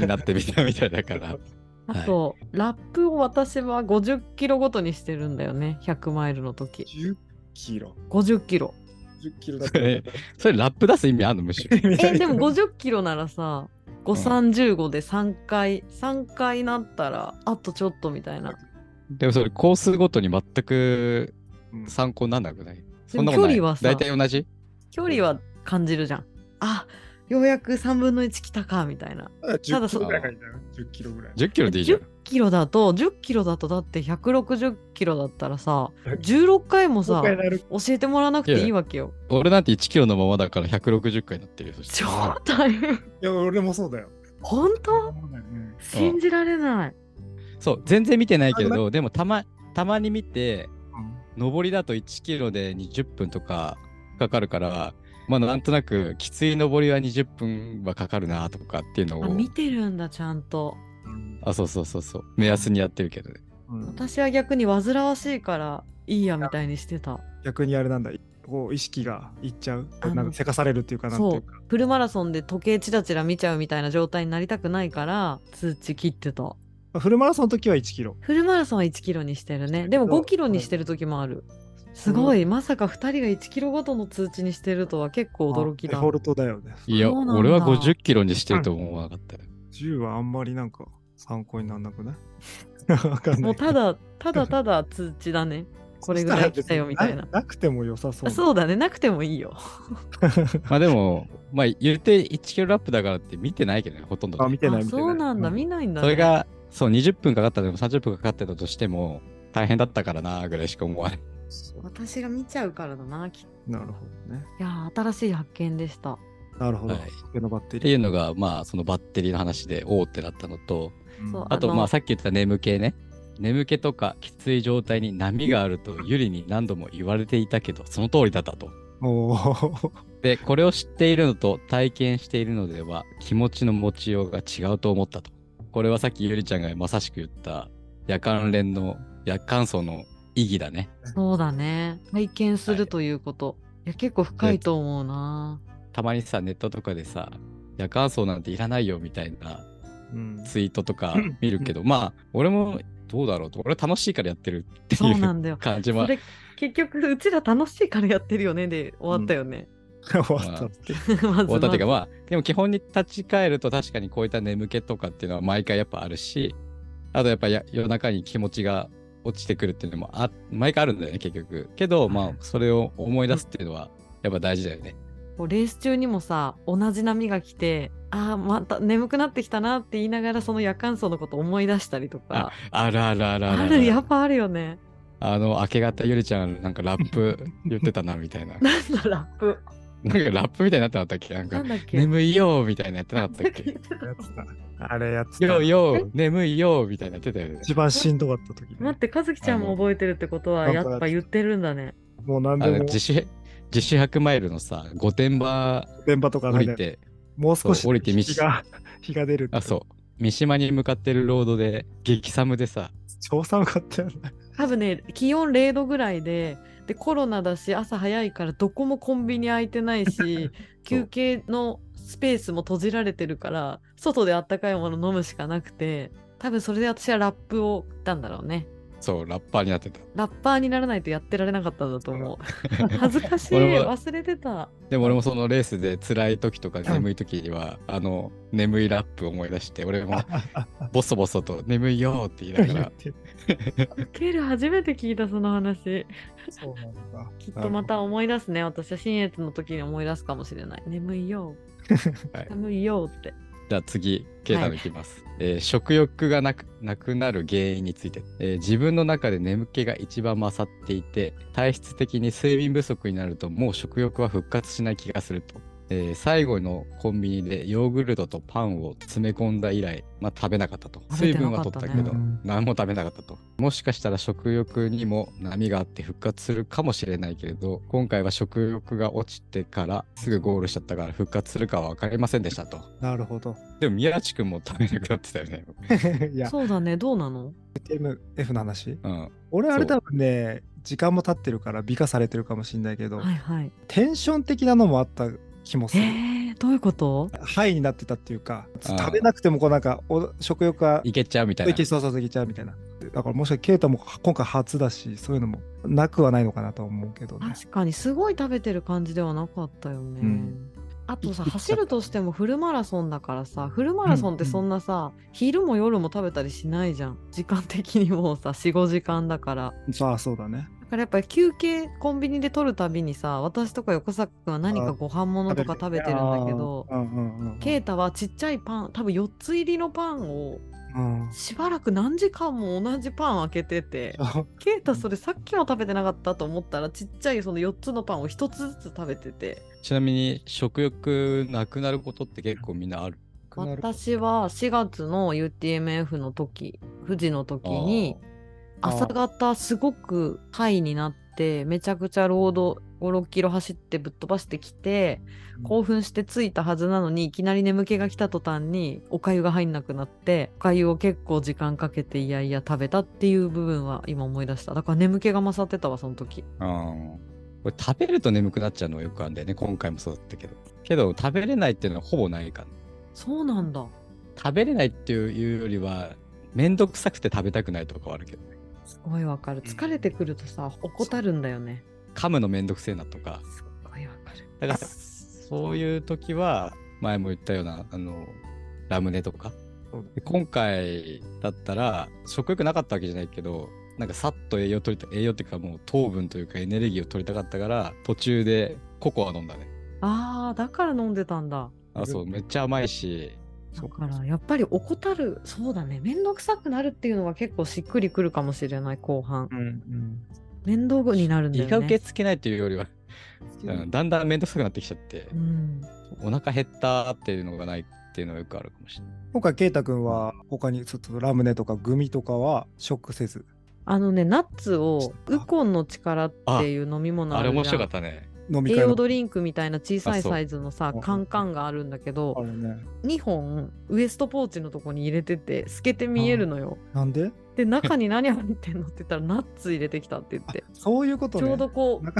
になってみたみたいだから。あと、ラップを私は50キロごとにしてるんだよね。100マイルの時。10キロ。50キロ。10キロだそれ それラップ出す意味あんのむしろ。え、でも50キロならさ、535で3回、3回なったら、あとちょっとみたいな。でもそれコースごとに全くうん参考になんなくない？そんなことない？距離はさ大体同じ？距離は感じるじゃん。あ、ようやく3分の1来たか、みたいな。あ10ただそキロぐらいがいいんだよ。10キロぐらい。?10 キロでいいじゃん10。キロだと、10キロだとだって160キロだったらさ、16回もさ、教えてもらわなくていいわけよ。俺なんて1キロのままだから160回になってるよ。超大変。いや、俺もそうだよ。本当？うん信じられない。そう、全然見てないけど、でもたま、たまに見て、上りだと1キロで20分とかかかるから、まあなんとなくきつい上りは20分はかかるなとかっていうのをあ、、見てるんだ、ちゃんと。うんあ、そうそうそうそう、目安にやってるけどね。うん私は逆に煩わしいからいいやみたいにしてた。逆にあれなんだ。こう意識がいっちゃう。なんかせかされるっていうかなんていそううか。。フルマラソンで時計チラチラ見ちゃうみたいな状態になりたくないから通知切ってた。まあフルマラソンの時は1キロ。フルマラソンは1キロにしてるね。でも5キロにしてる時もある。すごい。まさか2人が1キロごとの通知にしてるとは結構驚きだデフォ。ルトだよね。いや、俺は50キロにしてると思わなかったよ。10はあんまりなんか参考にならなくない？わかんない。もうただ、ただただ通知だね。これぐらい来たよみたいな。なくても良さそう。あそうだね。なくてもいいよ。まあでも、まあ言って1キロラップだからって見てないけどね、ほとんどね、あ、見てないあ見てない。そうなんだ。う見ないんだね。それが、そう、20分かかったでも30分かかってたとしても、大変だったからなぐらいしか思わない。私が見ちゃうからだな。きっとなるほどね。いやー、新しい発見でした。なるほど。はい時計のバッテってリー。いうのが、まあ、そのバッテリーの話で、おーってなったのと、うんあと、まあ、さっき言ってた眠気ね。眠気とかきつい状態に波があると、ゆりに何度も言われていたけど、その通りだったと。で、これを知っているのと体験しているのでは気持ちの持ちようが違うと思ったと。これはさっきゆりちゃんがまさしく言った夜間連の夜間層の意義だね。そうだね。体験するということ。い、や、結構深いと思うな。たまにさ、ネットとかでさ、夜間層なんていらないよみたいなうんツイートとか見るけど、まあ、俺もどうだろうと。俺は楽しいからやってるっていうそうなんだよ。感じは。それ、結局、うちら楽しいからやってるよねで終わったよね。終わったって。終わったっていうか、ままあ、でも基本に立ち返ると確かにこういった眠気とかっていうのは毎回やっぱあるし、あとやっぱや夜中に気持ちが落ちてくるっていうのもあ毎回あるんだよね、結局。けど、まあ、それを思い出すっていうのはやっぱ大事だよね。ずこうレース中にもさ、同じ波が来て、ああ、また眠くなってきたなって言いながら、その夜間層のこと思い出したりとか。あるあるあるあるある、やっぱあるよね。あの、明け方ゆりちゃんなんかラップ言ってたなみたいな。なんだ、ラップ。なんかラップみたいになってなかったっけ？なんかなん、だっけ？眠いよーみたいなやってなかったっけ？やってたあれやってた。よーよー、眠いよーみたいなやってたよね。一番しんどかった時、ね。待って、和樹ちゃんも覚えてるってことは、やっぱ言ってるんだね。もう何あでもの自主、自主100マイルのさ、御殿場電波とかね、降りて、もう少しそう降りて日が 日が出るってあ、そう。三島に向かってるロードで、激寒でさ、超寒かったよね。多分ね、気温0度ぐらいで、で、コロナだし、朝早いから、どこもコンビニ空いてないし、休憩のスペースも閉じられてるから、外であったかいもの飲むしかなくて、多分それで私はラップを打ったんだろうね。そう、ラッパーになってた。ラッパーにならないとやってられなかったんだと思う。恥ずかしい。忘れてた。でも俺もそのレースで辛い時とか眠い時には、あの、眠いラップを思い出して、俺も ボソボソと眠いよーって言いながら、ウケる、初めて聞いたその話。そうなんだ。きっとまた思い出すね。私は新越の時に思い出すかもしれない。眠いよ。はい眠いよって。じゃあ次、ケイタのいきます。えー食欲がなくなくなる原因について、えー自分の中で眠気が一番勝っていて、体質的に睡眠不足になるともう食欲は復活しない気がすると。えー最後のコンビニでヨーグルトとパンを詰め込んだ以来、まあ、食べなかったと。水分は取ったけど、うん何も食べなかったと。もしかしたら食欲にも波があって復活するかもしれないけれど、今回は食欲が落ちてからすぐゴールしちゃったから復活するかは分かりませんでしたと。なるほど。でも宮地君も食べなくなってたよね。いや、そうだね。どうなの？TMF の話？うん。俺あれ多分ね、時間も経ってるから美化されてるかもしれないけど、はいはい。テンション的なのもあった気もする。えー、どういうこと？ハイになってたっていうか、食べなくてもこうなんかお食欲がいけちゃうみたいな。いけそうそうそういけちゃうみたいな。だからもしかしてケイタも今回初だし、そういうのもなくはないのかなと思うけどね。確かにすごい食べてる感じではなかったよね。うんあとさい走るとしてもフルマラソンだからさフルマラソンってそんなさ、昼も夜も食べたりしないじゃん時間的にもうさ45時間だからさあそうだね。だからやっぱり休憩コンビニで取るたびにさ私とか横坂君は何かご飯物とか食べてる。んだけどあーうんうんうんうん。ケイタはちっちゃいパン多分4つ入りのパンをうん。しばらく何時間も同じパン開けてて ケイタそれさっきも食べてなかったと思ったらちっちゃいその4つのパンを1つずつ食べてて。ちなみに食欲なくなることって結構みんなある？私は4月の UTMF の時富士の時に朝方すごくハイになってめちゃくちゃロード56キロ走ってぶっ飛ばしてきて興奮して着いたはずなのにいきなり眠気が来た途端におかゆが入んなくなっておかゆを結構時間かけていやいや食べたっていう部分は今思い出しただから眠気が勝ってたわその時うん。これ食べると眠くなっちゃうのはよくあるんだよね。今回もそうだったけど。けど食べれないっていうのはほぼないから。そうなんだ食べれないっていうよりは、めんどくさくて食べたくないとかはあるけどね。すごいわかる。疲れてくるとさ怠るんだよね。噛むのめんどくせえなとか。すっごいわかる。だから、そういう時は、前も言ったような、あの、ラムネとか。そう。で今回だったら、食欲なかったわけじゃないけど、なんかさっと栄養取りた、栄養っていうかもう糖分というかエネルギーを取りたかったから、途中でココア飲んだね。あーだから飲んでたんだ。あ、そう、めっちゃ甘いし、だからやっぱり怠るそうだね。面倒くさくなるっていうのは結構しっくりくるかもしれない後半。うんうん。面倒になるんだ胃が受けよね付けないというよりは、うんだんだんめんどくさくなってきちゃってう、ん。お腹減ったっていうのがないっていうのはよくあるかもしれない。今回ケイタ君は他にちょっとラムネとかグミとかは食せず。あのねナッツをウコンの力っていう飲み物ああれ面るじゃん。白かったね。飲み会の栄養ドリンクみたいな小さいサイズのさうんカンカンがあるんだけあどるね。2本ウエストポーチのとこに入れてて透けて見えるのよ。なんで？で中に何入ってんのって言ったらナッツ入れてきたって言ってそういうことね。ちょうどこう。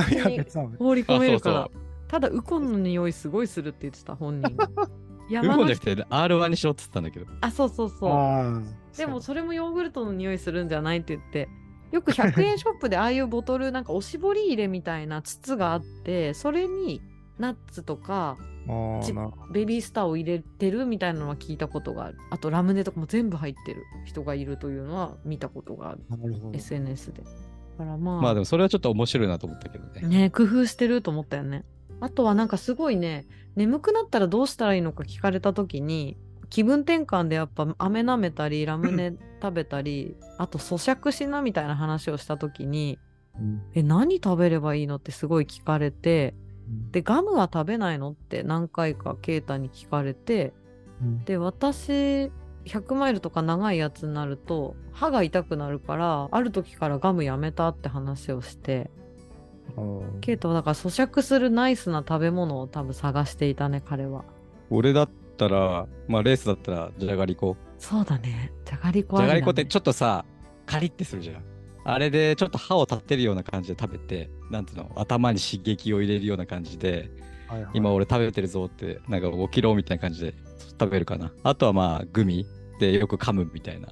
放り込めるからあそうただウコンの匂いすごいするって言ってた本人 山のコンじゃなくて R1 にしろって言ったんだけど。あそうそうそう。でもそれもヨーグルトの匂いするんじゃないって言ってよく100円ショップでああいうボトルなんかおしぼり入れみたいな筒があってそれにナッツとかベビースターを入れてるみたいなのは聞いたことがある。あとラムネとかも全部入ってる人がいるというのは見たことがある。SNS で。だからまあ、まあでもそれはちょっと面白いなと思ったけどね。ね工夫してると思ったよね。あとはなんかすごいね眠くなったらどうしたらいいのか聞かれた時に気分転換でやっぱ飴舐めたりラムネ 食べたりあと咀嚼しなみたいな話をした時にうん。え何食べればいいのってすごい聞かれてうん。でガムは食べないのって何回かケイタに聞かれてうん。で私100マイルとか長いやつになると歯が痛くなるからある時からガムやめたって話をしてケイトはだから咀嚼するナイスな食べ物を多分探していたね彼は。俺だったら、まあレースだったらじゃがりこ。そうだねじゃがりこじゃがりこってちょっとさ、カリってするじゃん。あれでちょっと歯を立てるような感じで食べて、なんていうの、頭に刺激を入れるような感じで、はいはい今俺食べてるぞって、なんか起きろみたいな感じで食べるかな。あとはまあグミでよく噛むみたいな。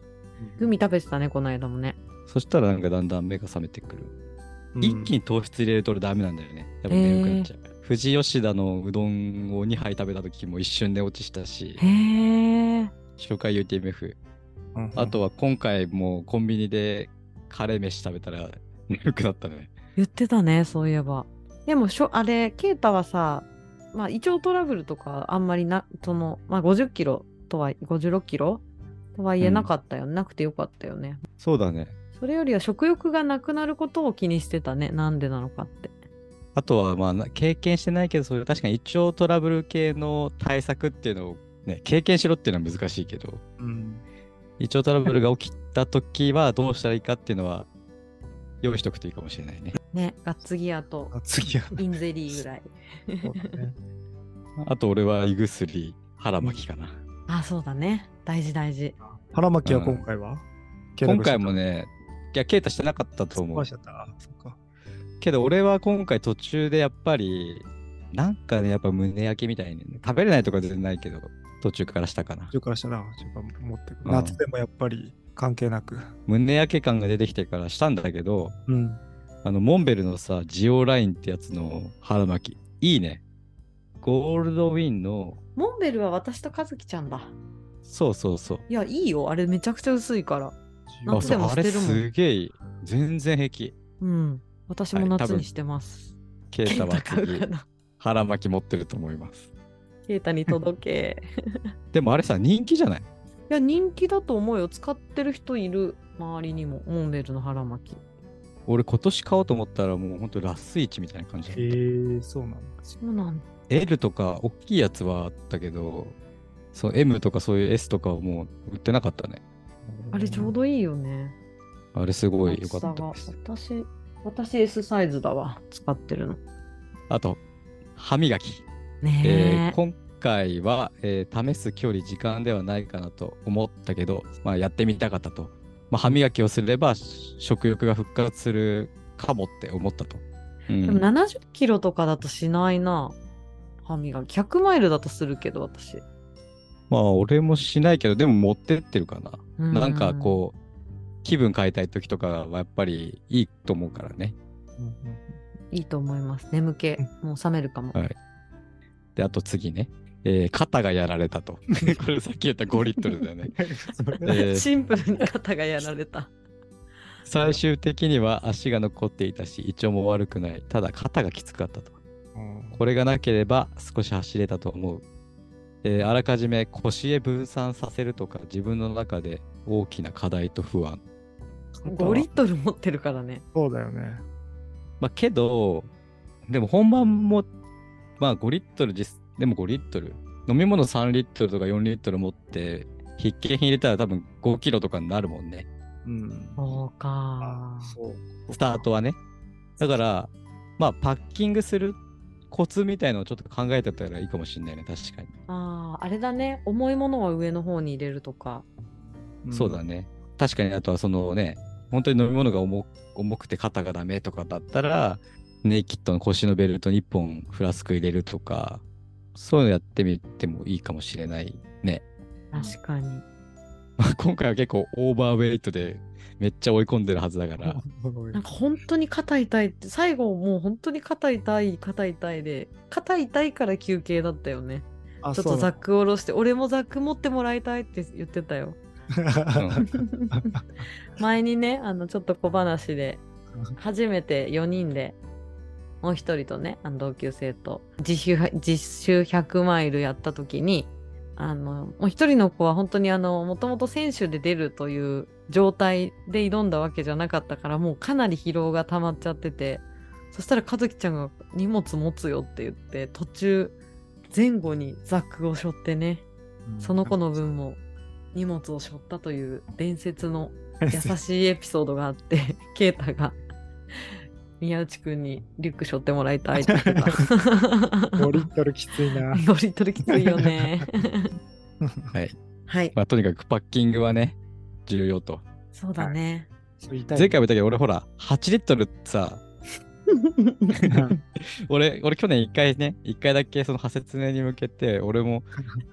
グミ食べてたねこの間もねそしたらなんかだんだん目が覚めてくる。うん一気に糖質入れると俺ダメなんだよね。やっぱ眠くなっちゃう。富士吉田のうどんを2杯食べた時も一瞬寝落ちしたし、へえ初回 UTMF。うんあとは今回もコンビニでカレー飯食べたら眠くなったね。言ってたねそういえば。でもしょあれケイタはさまあ胃腸トラブルとかあんまりなそのまあ50キロとは56キロとは言えなかったよ、なくてよかったよね。そうだね。それよりは食欲がなくなることを気にしてたね。なんでなのかってあとはまあな経験してないけど、そういう確かに胃腸トラブル系の対策っていうのをね、経験しろっていうのは難しいけど、うん胃腸トラブルが起きた時はどうしたらいいかっていうのは用意しとくといいかもしれないね。ねガッツギアとインゼリーぐらいそうだねあと俺は胃薬、腹巻きかな。あそうだね大事大事腹巻きは今回は？今回もね、いや、ケイタしてなかったと思う壊し。ちゃった。あそっか。けど俺は今回途中でやっぱり、なんかね、やっぱ胸焼けみたいに、ね、食べれないとか全然ないけど、途中からしたかな途。中からしたら、自分持って夏でもやっぱり関係なく。胸焼け感が出てきてからしたんだけど、うん。あの、モンベルのさ、ジオラインってやつの腹巻き、いいね。ゴールドウィンの、モンベルは私と和樹ちゃんだそうそうそう。いやいいよあれめちゃくちゃ薄いからあ夏でもてるもんすげえいい。全然平気。うん私も夏にしてます、ケイタは次腹巻き持ってると思います。ケイタに届け でもあれさ、人気じゃない？いや人気だと思うよ使ってる人いる周りにもモンベルの腹巻き俺今年買おうと思ったらもうほんとラスイチみたいな感じだった。へえ、そうなんだ。そうなんだ L とか大きいやつはあったけど、そう M とかそういう S とかはもう売ってなかったね。あれちょうどいいよねあれすごい良かったです。が私私 S サイズだわ。使ってるの。あと、歯磨き。え。ねー今回は、えー試す距離、時間ではないかなと思ったけど、まあ、やってみたかったと。まあ、歯磨きをすれば食欲が復活するかもって思ったと。うん。えでも70キロとかだとしないな。歯磨き。100マイルだとするけど私。まあ、俺もしないけど、でも持ってってるかな。うなんかこう、気分変えたい時とかはやっぱりいいと思うからね。うんうんいいと思います眠気もう覚めるかも、はいで、あと次ね。えー肩がやられたと。これさっき言った5リットルだよね。シンプルに肩がやられた最終的には足が残っていたし、胃腸も悪くない。ただ肩がきつかったと。うんこれがなければ少し走れたと思う。えーあらかじめ腰へ分散させるとか自分の中で大きな課題と不安。5リットル持ってるからねそうだよね。まあけど、でも本番も、まあ5リットル実、でも5リットル。飲み物3リットルとか4リットル持って、筆記品入れたら多分5キロとかになるもんね。うん。そうあかそう。スタートはね。だから、まあパッキングするコツみたいのをちょっと考えてたらいいかもしれないね、確かに。ああ、あれだね。重いものは上の方に入れるとか。そうだね。確かに、あとはそのね、本当に飲み物が重重くて肩がダメとかだったら、ネイキッドの腰のベルトに1本フラスク入れるとか、そういうのやってみてもいいかもしれないね。確かに。今回は結構オーバーウェイトでめっちゃ追い込んでるはずだから。なんか本当に肩痛いって、最後もう本当に肩痛い、肩痛いで、肩痛いから休憩だったよね。あちょっとザック下ろして、俺もザック持ってもらいたいって言ってたよ。う ん前にね、あの、ちょっと小話で、初めて4人で、もう一人とね、あの同級生と実習、実習100マイルやった時に、あの、もう一人の子は本当にあの、もともと選手で出るという状態で挑んだわけじゃなかったから、もうかなり疲労が溜まっちゃってて、そしたら和樹ちゃんが荷物持つよって言って、途中、前後にザックを背負ってね、その子の分も荷物を背負ったという伝説の 優しいエピソードがあって、ケイタが宮内くんにリュック背負ってもらいたいって言ってた。5リットルきついな。5リットルきついよね。はい。はい。まあ、とにかくパッキングはね、重要と。そうだね。そう言い前回も言ったけど、俺ほら、8リットルさ、俺、俺去年1回ね、1回だけその派説明に向けて、俺も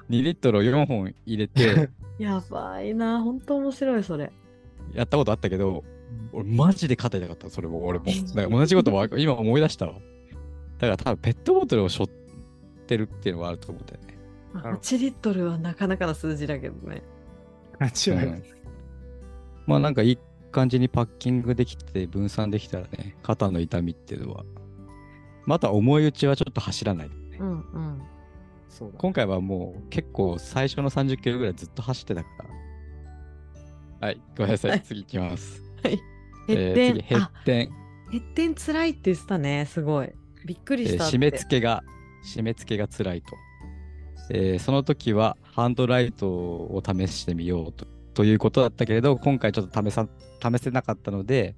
2リットルを4本入れて、やばいな。本当面白い、それ。やったことあったけど、俺マジで肩痛かった、それも俺も。だから同じことも今思い出したわ。だから多分ペットボトルを背負ってるっていうのはあると思うんだよね。まあなるほど8リットルはなかなかな数字だけどね。間違。うんまあなんかいい感じにパッキングできて分散できたらね、肩の痛みっていうのは。また重いうちはちょっと走らない。うんうん。そうだ。今回はもう結構最初の30キロぐらいずっと走ってたから。はい、ごめんなさい。はい次行きます。はい。え減点、ー次、減あ、点。減点つらいって言ってたね。すごい。びっくりしたって。えー締め付けが、締め付けが辛いと。えーその時はハンドライトを試してみようとということだったけれど、今回ちょっと試さ試せなかったので、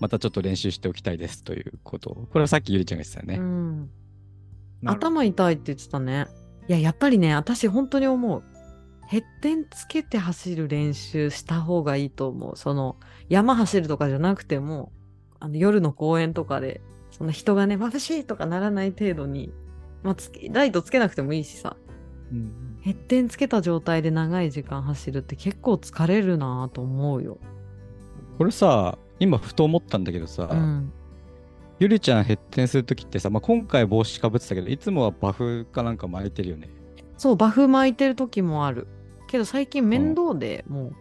またちょっと練習しておきたいですということ。これはさっきゆりちゃんが言ってたよね。うん。頭痛いって言ってたね。いや、やっぱりね、私本当に思う。ヘッテンつけて走る練習した方がいいと思う。その、山走るとかじゃなくても、あの夜の公園とかで、その人がね、眩しいとかならない程度に、まあ、ライトつけなくてもいいしさ、うんヘッテンつけた状態で長い時間走るって結構疲れるなぁと思うよ。これさ、今ふと思ったんだけどさ、うん。ゆりちゃんヘッテンするときってさ、まあ、今回帽子かぶってたけど、いつもはバフかなんか巻いてるよね。そう、バフ巻いてる時もある。けど最近面倒で、もう、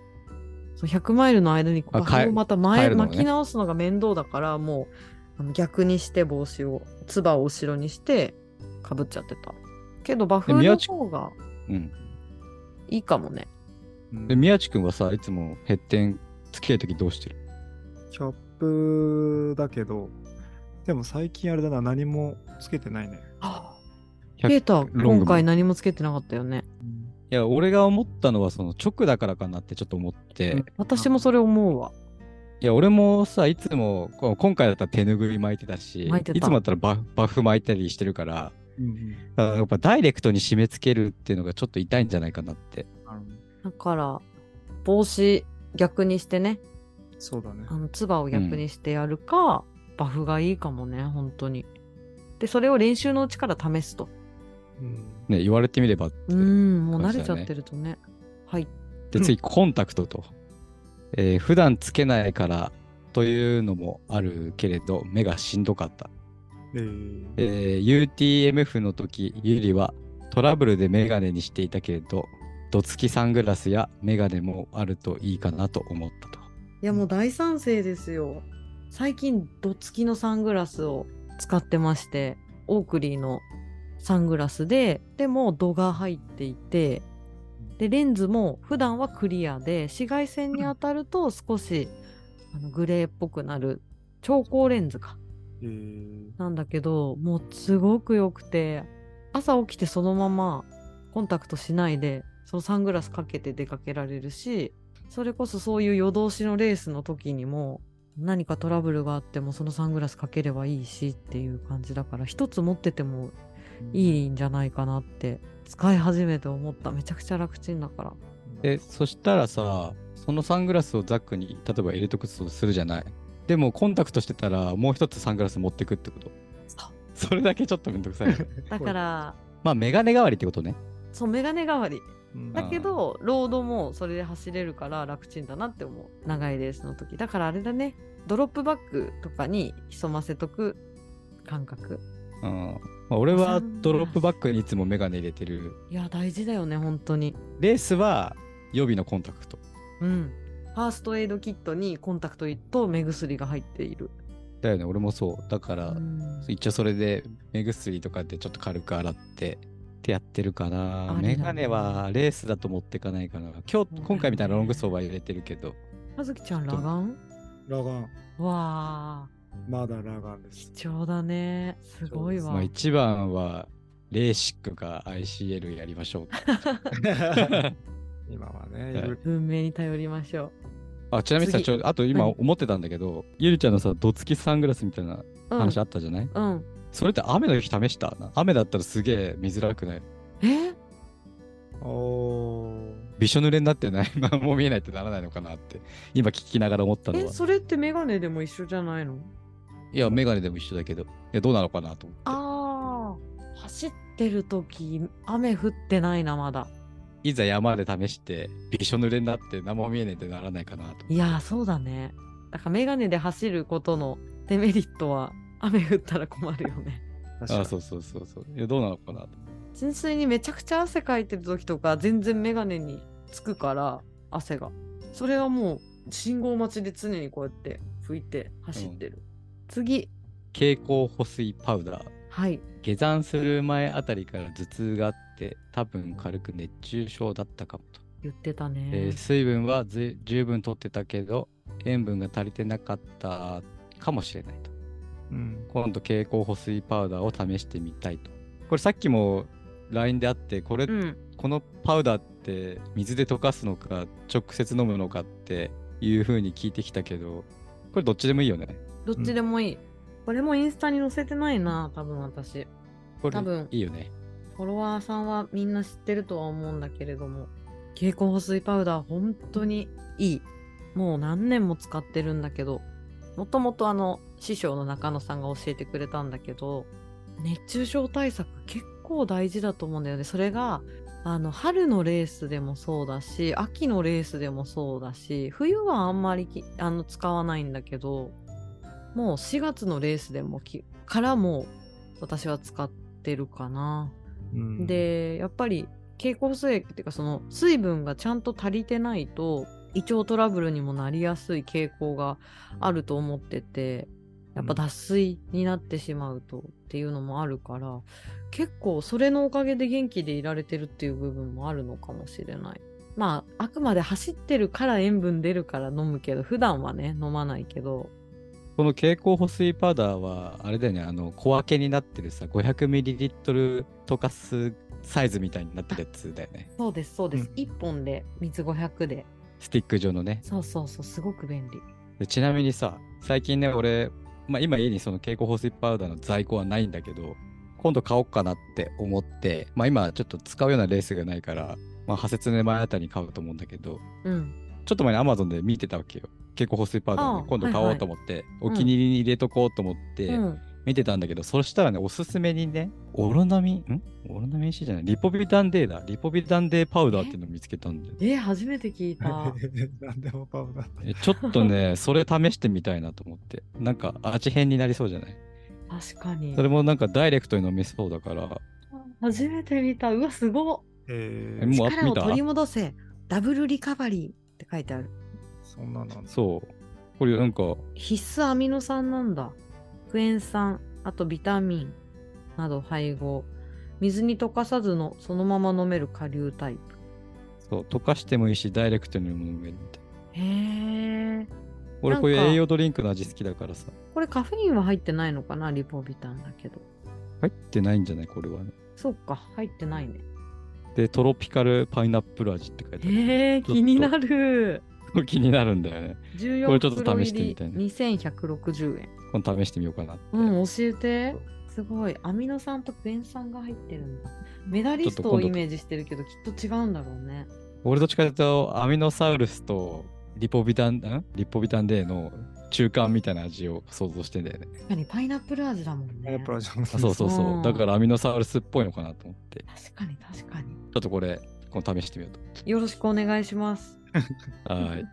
そう100マイルの間にバあ変えフをまた変前、巻き直すのが面倒だから、もうあの逆にして帽子を、つばを後ろにしてかぶっちゃってた。けどバフの方がうん。いいかもね。うんで、宮地君はさ、いつもヘッテンつけるときどうしてる？キャップだけど、でも最近あれだな、何もつけてないね。100ケイタ、今回何もつけてなかったよね。いや、俺が思ったのは、その直だからかなってちょっと思って、うん私もそれ思うわ。いや、俺もさ、いつも、今回だったら手拭い巻いてたし、巻いてたいつもだったらババフ巻いたりしてるから、うんからやっぱダイレクトに締め付けるっていうのがちょっと痛いんじゃないかなって。だから、帽子逆にしてね、そうだねあ。の、つばを逆にしてやるか、バフがいいかもね、本当に。で、それを練習のうちから試すと。うんね、言われてみればって。うん、もう慣れちゃってるとね。はい。で、次、コンタクトと。えー普段つけないからというのもあるけれど、目がしんどかった。えーえー UTMF の時、ゆりはトラブルでメガネにしていたけれど、どつきサングラスやメガネもあるといいかなと思ったと。いや、もう大賛成ですよ。最近、どつきのサングラスを使ってまして、オークリーのサングラスで、でも度が入っていて、で、レンズも普段はクリアで、紫外線に当たると少しあのグレーっぽくなる超光レンズか。えーなんだけど、もうすごく良くて、朝起きてそのままコンタクトしないで、そのサングラスかけて出かけられるし、それこそそういう夜通しのレースの時にも、何かトラブルがあってもそのサングラスかければいいしっていう感じだから一つ持っててもいいんじゃないかなって使い始めて思った。めちゃくちゃ楽ちんだから。で、そしたらさ、そのサングラスをザックに例えば入れとくとするじゃない。でもコンタクトしてたらもう一つサングラス持ってくってこと。それだけちょっとめんどくさい。だからまあメガネ代わりってことね。そうメガネ代わり。うん。だけどロードもそれで走れるから楽ちんだなって思う。長いレースの時。だからあれだね。ドロップバッグとかに潜ませとく感覚うん。まあ、俺はドロップバッグにいつもメガネ入れてる。いや大事だよね本当にレースは予備のコンタクト。うんファーストエイドキットにコンタクトと目薬が入っているだよね、俺もそう。だから、うん一応それで目薬とかでちょっと軽く洗ってってやってるかな。ありだねメガネはレースだと持ってかないかな。今日、今回みたいなロングソーは入れてるけど、葉月ちゃん裸眼？裸眼。わあまだ裸眼です。貴重だね。すごいわ、まあ一番はレーシックか ICL やりましょう。今はね、はい。文明に頼りましょあちなみにさ、次。ちょあと今何思ってたんだけど、ゆりちゃんのさ、どつきサングラスみたいなううん話あったじゃない、うん。それって雨の日試した？な雨だったらすげえ見づらくない？え？おー。びしょ濡れになってない？まあもう見えないってならないのかなって今聞きながら思ったのは。えそれってメガネでも一緒じゃないの？いや、メガネでも一緒だけど、いや、どうなのかなと思って。ああ走ってる時雨降ってないなまだいざ山で試して、びしょ濡れになって何も見えないってならないかなと。いやーそうだねだからメガネで走ることのデメリットは雨降ったら困るよねあそうそうそうそう。いや、どうなのかなと。純粋にめちゃくちゃ汗かいてる時とか全然メガネにつくから汗がそれはもう信号待ちで常にこうやって拭いて走ってる、次蛍光補水パウダー。はい下山する前あたりから頭痛があって、多分軽く熱中症だったかもと。言ってたね、えー水分はず十分とってたけど、塩分が足りてなかったかもしれないと。うん。今度蛍光補水パウダーを試してみたいと。これさっきも LINE であって、これ、うんこのパウダーって水で溶かすのか直接飲むのかっていう風に聞いてきたけど、これどっちでもいいよね。どっちでもいい、これもインスタに載せてないな多分私。これ多分。いいよね。フォロワーさんはみんな知ってるとは思うんだけれども。蛍光補水パウダー本当にいい。もう何年も使ってるんだけど。もともとあの師匠の中野さんが教えてくれたんだけど。熱中症対策結構大事だと思うんだよね。それがあの春のレースでもそうだし秋のレースでもそうだし冬はあんまりきあの使わないんだけどもう4月のレースでもきからも私は使ってるかな。うん、でやっぱり蛍光水液っていうかその水分がちゃんと足りてないと胃腸トラブルにもなりやすい傾向があると思っててやっぱ脱水になってしまうとっていうのもあるから、結構それのおかげで元気でいられてるっていう部分もあるのかもしれない。まああくまで走ってるから塩分出るから飲むけど普段はね飲まないけどこの蛍光補水パウダーは、あれだよね、あの小分けになってるさ、500ml 溶かすサイズみたいになってるやつだよね。そうですそうです、うん1本で水500でスティック状のね。そうそうそうすごく便利。でちなみにさ、最近ね、俺、まあ、今家にその蛍光補水パウダーの在庫はないんだけど、今度買おうかなって思って、まあ今ちょっと使うようなレースがないから、まあ派切年前あたりに買うと思うんだけど、うんちょっと前に Amazon で見てたわけよ。蛍光補水パウダーああね今度買おうと思って、はいお気に入りに入れとこうと思ってうん見てたんだけど、そしたらね、おすすめにね、オロナミン、ん？オロナミン C じゃない、リポビタンデーだ。リポビタンデーパウダーっていうのを見つけたんで、え初めて聞いた。なんでもパウダー。えちょっとね、それ試してみたいなと思って。なんか味変になりそうじゃない？確かにそ。れもなんかダイレクトに飲めそうだから、初めて見た。うわ、すごっ。えー、えもうあ見た？力を取り戻せ。ダブルリカバリーって書いてある。そんななんだ。そう。これなんか、必須アミノ酸なんだ。クエン酸、あとビタミンなど配合。水に溶かさずのそのまま飲める顆粒タイプ。そう、溶かしてもいいし、ダイレクトにも飲めるみたいな。へえ。俺こういう栄養ドリンクの味好きだからさ、これカフェインは入ってないのかな？リポビタンだけど。入ってないんじゃない？これはね。そっか、入ってないね。で、トロピカルパイナップル味って書いてある。へえ、気になる。気になるんだよね。こ14れちょっと袋試してみたいね2160円。今度試してみようかな。うん、教えて。すごい。アミノ酸とクエン酸が入ってるんだ。メダリストをイメージしてるけど、きっと違うんだろうね。俺どっちかというと、アミノサウルスとリポビタン、ん？リポビタン D の中間みたいな味を想像してんだよね。確かにパイナップル味だもんね。やっぱじゃああそうそうそうう。んだからアミノサウルスっぽいのかなと思って。確かに確かに。ちょっとこれ、今度試してみようと。よろしくお願いします。はい。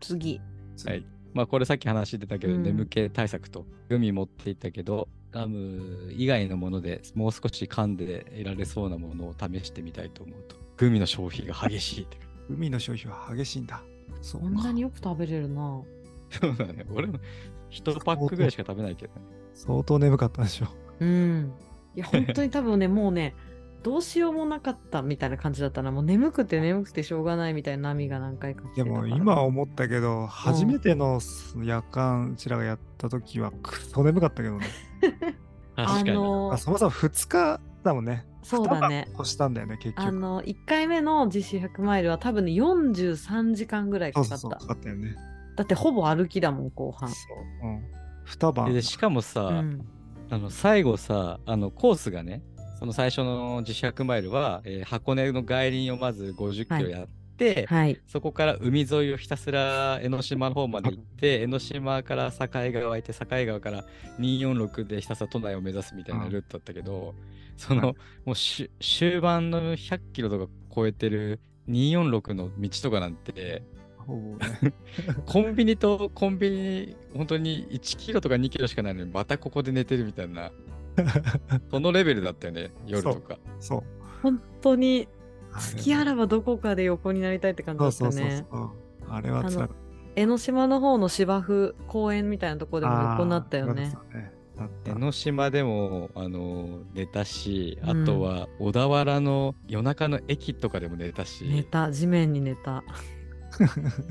次。はい。まあこれさっき話してたけど、うん眠気対策とグミ持っていったけど、ガム以外のものでもう少し噛んで得られそうなものを試してみたいと思うと、グミの消費が激しいって。海の消費は激しいんだ。そんなによく食べれるな。そうだね。俺も1パックぐらいしか食べないけどね。相当眠かったでしょ。うん。いや、本当に多分ね、もうね、どうしようもなかったみたいな感じだったな。もう眠くて眠くてしょうがないみたいな波が何回か来てで。も今思ったけど、初めての夜間うちらがやった時はくそ眠かったけどね。あ 確かに。のあそもそも2日だもんね。そうだね2晩越したんだよね、結局。あの、1回目の実習100マイルは多分ね、43時間ぐらいかかった。そうそうそう、かかったよね。だってほぼ歩きだもん、後半。そう。うん。2晩。でしかもさ、うん。あの最後さ、あのコースがね、その最初の自主100マイルは、えー箱根の外輪をまず50キロやって、はい。そこから海沿いをひたすら江ノ島の方まで行って、江ノ島から境川行って、境川から246でひたすら都内を目指すみたいなルートだったけど、その、もうし終盤の100キロとか超えてる246の道とかなんて。コンビニとコンビニ、本当に1キロとか2キロしかないのに、またここで寝てるみたいな、そのレベルだったよね、夜とか。そう。本当に、あれ隙あらばどこかで横になりたいって感じそうそうそうだったね。そう。あれはつら江ノ島の方の芝生公園みたいなところでた。も横になったよね。江ノ島でも、あの寝たし、あうんとは小田原の夜中の駅とかでも寝たし、寝た、地面に寝た。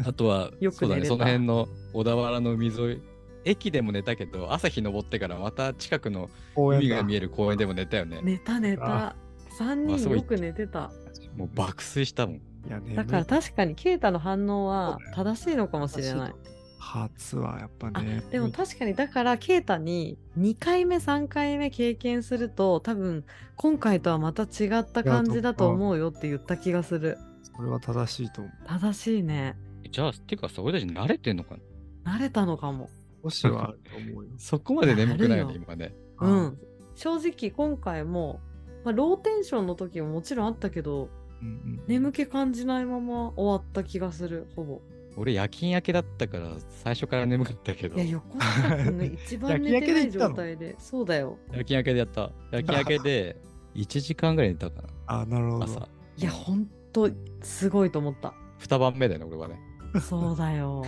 あとは、よくそうだね、寝れたその辺の小田原の海沿い、駅でも寝たけど、朝日登ってからまた近くの公園だ海が見える公園でも寝たよね。寝た寝あた。3あそう人よく寝てた。もう爆睡したもん。いやねだから確かにケイタの反応は正しいのかもしれない。初はやっぱあね。でも確かにだからケイタに2回目3回目経験すると多分今回とはまた違った感じだと思うよって言った気がする。それは正しいと思う。正しいね。じゃあ、っていうかさ、俺たち慣れてんのかな？慣れたのかも。少しはあると思うよ。そこまで眠くないよね、今ね。うあん。正直今回も、まあ、ローテンションの時ももちろんあったけどうんうん眠気感じないまま終わった気がするほぼ。俺夜勤明けだったから最初から眠かったけどいや横坂君が 一番寝てない状態でそうだよ。夜勤明けでやった夜勤明けで 1時間ぐらい寝たかあ、なるほなど。朝いやほんとすごいと思った。2番目だよね俺はねそうだよ。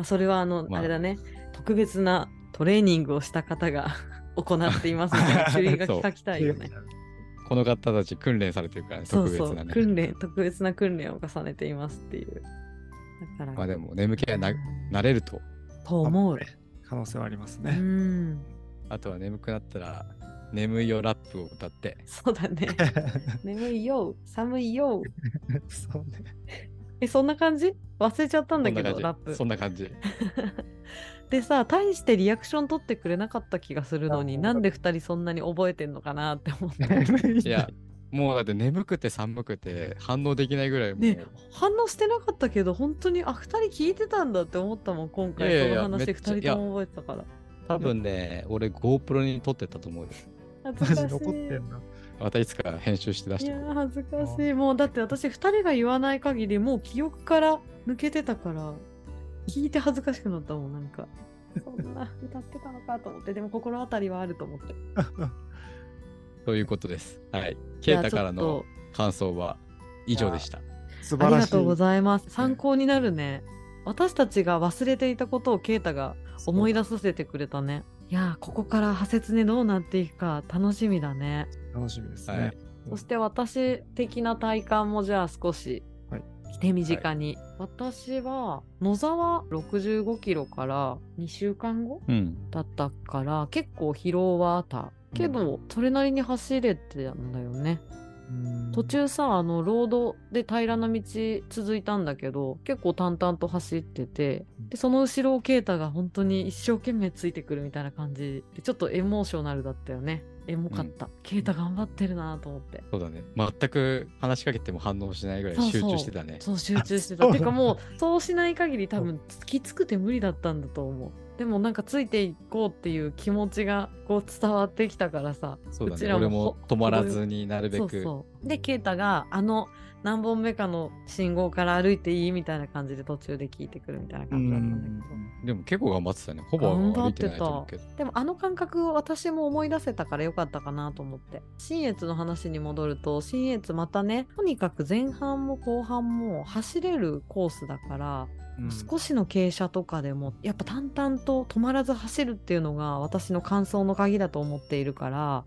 まあそれはあの、まああれだね特別なトレーニングをした方が 行っていますみたいな注意書き 書きたいよね。この方たち訓練されてるからねそうそう特別なね訓練特別な訓練を重ねていますっていう。だから。まあでも眠気はなれるとと思う。可能性はありますうね。ん。あとは眠くなったら眠いよラップを歌ってそうだね。眠いよ、寒いよ。そうね。え、そんな感じ？忘れちゃったんだけど、ラップそ。んな感じ でさ、大してリアクション取ってくれなかった気がするのに、あなんで2人そんなに覚えてんのかなって思って。いやもうだって眠くて寒くて反応できないぐらいもう、ね、反応してなかったけど、本当に、あ、2人聞いてたんだって思ったもん、今回いやいやいやその話めっちゃ2人とも覚えてたから。多分ね俺 GoPro に撮ってたと思うよ恥ずかしい。残ってんだ。またいつか編集して出していやー恥ずかしい。もうだって私2人が言わない限りもう記憶から抜けてたから聞いて恥ずかしくなったもんなんか。そんな歌ってたのかと思ってでも心当たりはあると思って。ということです。はい。じゃあケイタからの感想は以上でした。素晴らしい。ありがとうございます。参考になるね。私たちが忘れていたことをケイタが思い出させてくれたね。いやーここから派切ねどうなっていくか楽しみだね。楽しみですはいね。そして私的な体感もじゃあ少しはい手短に、私は野沢65キロから2週間後うん。だったから結構疲労はあったけど、それなりに走れてたんだよね。途中さあのロードで平らな道続いたんだけど結構淡々と走っててでその後ろを啓太が本当に一生懸命ついてくるみたいな感じでちょっとエモーショナルだったよね。エモかった。啓太、頑張ってるなと思って。そうだね。全く話しかけても反応しないぐらい集中してたね。そう集中してた。そう。てかもう そうしない限り多分きつくて無理だったんだと思うでもなんかついていこうっていう気持ちがこう伝わってきたからさそうだね。ちらも俺も止まらずになるべそうく。そうで啓太があの何本目かの信号から歩いていいみたいな感じで途中で聞いてくるみたいなう感じだったんだけどんでも結構頑張ってたね。ほぼ歩いてないと。でもあの感覚を私も思い出せたからよかったかなと思って新越の話に戻ると新越またねとにかく前半も後半も走れるコースだから、うん。少しの傾斜とかでもやっぱ淡々と止まらず走るっていうのが私の感想の鍵だと思っているから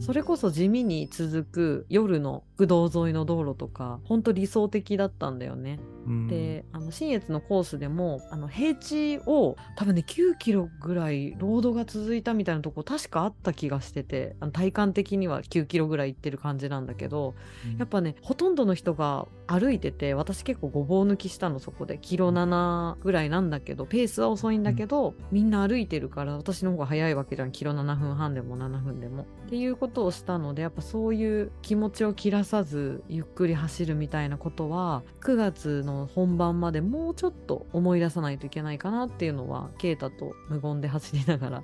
それこそ地味に続く夜の区道沿いの道路とかほんと理想的だったんだよね。うん。であの新越のコースでもあの平地を多分ね9キロぐらいロードが続いたみたいなとこ確かあった気がしててあの体感的には9キロぐらい行ってる感じなんだけどやっぱねほとんどの人が歩いてて私結構ごぼう抜きしたのそこで。キロ7ぐらいなんだけどペースは遅いんだけど、みんな歩いてるから私の方が早いわけじゃんキロ7分半でも7分でも。っていうことをしたのでやっぱそういう気持ちを切らさずゆっくり走るみたいなことは9月の本番までもうちょっと思い出さないといけないかなっていうのは啓太と無言で走りながら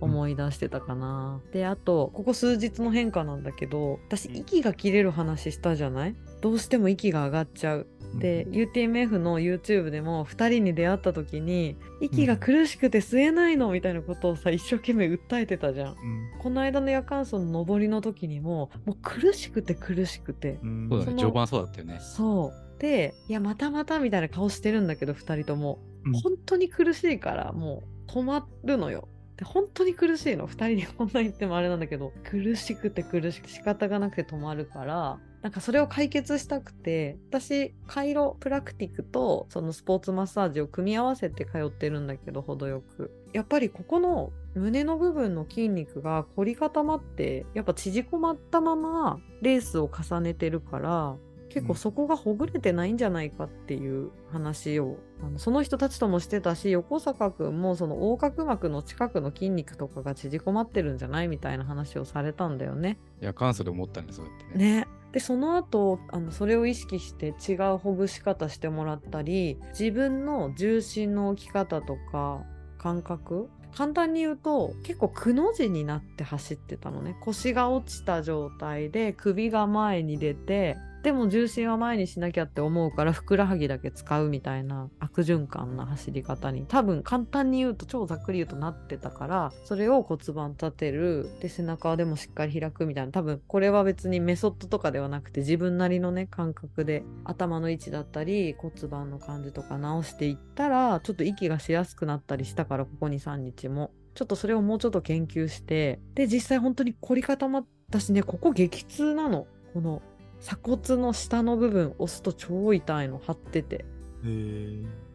思い出してたかな。であとここ数日の変化なんだけど私息が切れる話したじゃない？どうしても息が上がっちゃう。で UTMF の YouTube でも2人に出会った時に息が苦しくて吸えないのみたいなことをさ一生懸命訴えてたじゃん。うん。この間の夜間層の上りの時にももう苦しくて苦しくてうん。そうだね。序盤そうだったよね。そう。でいやまたまたみたいな顔してるんだけど2人とも、うん。本当に苦しいからもう止まるのよ。で本当に苦しいの。2人にこんな言ってもあれなんだけど苦しくて苦しくて仕方がなくて止まるからなんかそれを解決したくて私カイロプラクティックとそのスポーツマッサージを組み合わせて通ってるんだけど程よくやっぱりここの胸の部分の筋肉が凝り固まってやっぱ縮こまったままレースを重ねてるから結構そこがほぐれてないんじゃないかっていう話をあのその人たちともしてたし横坂君もその横隔膜の近くの筋肉とかが縮こまってるんじゃない？みたいな話をされたんだよね。夜間層で思ったね、そうやってね。ね。でその後あのそれを意識して違うほぐし方してもらったり自分の重心の置き方とか感覚簡単に言うと結構くの字になって走ってたのね。腰が落ちた状態で首が前に出てでも重心は前にしなきゃって思うからふくらはぎだけ使うみたいな悪循環な走り方に多分簡単に言うと超ざっくり言うとなってたからそれを骨盤立てるで背中でもしっかり開くみたいな多分これは別にメソッドとかではなくて自分なりのね感覚で頭の位置だったり骨盤の感じとか直していったらちょっと息がしやすくなったりしたからここ23日も。ちょっとそれをもうちょっと研究してで実際本当に凝り固まったしねここ激痛なの。この鎖骨の下の部分押すと超痛いの張ってて。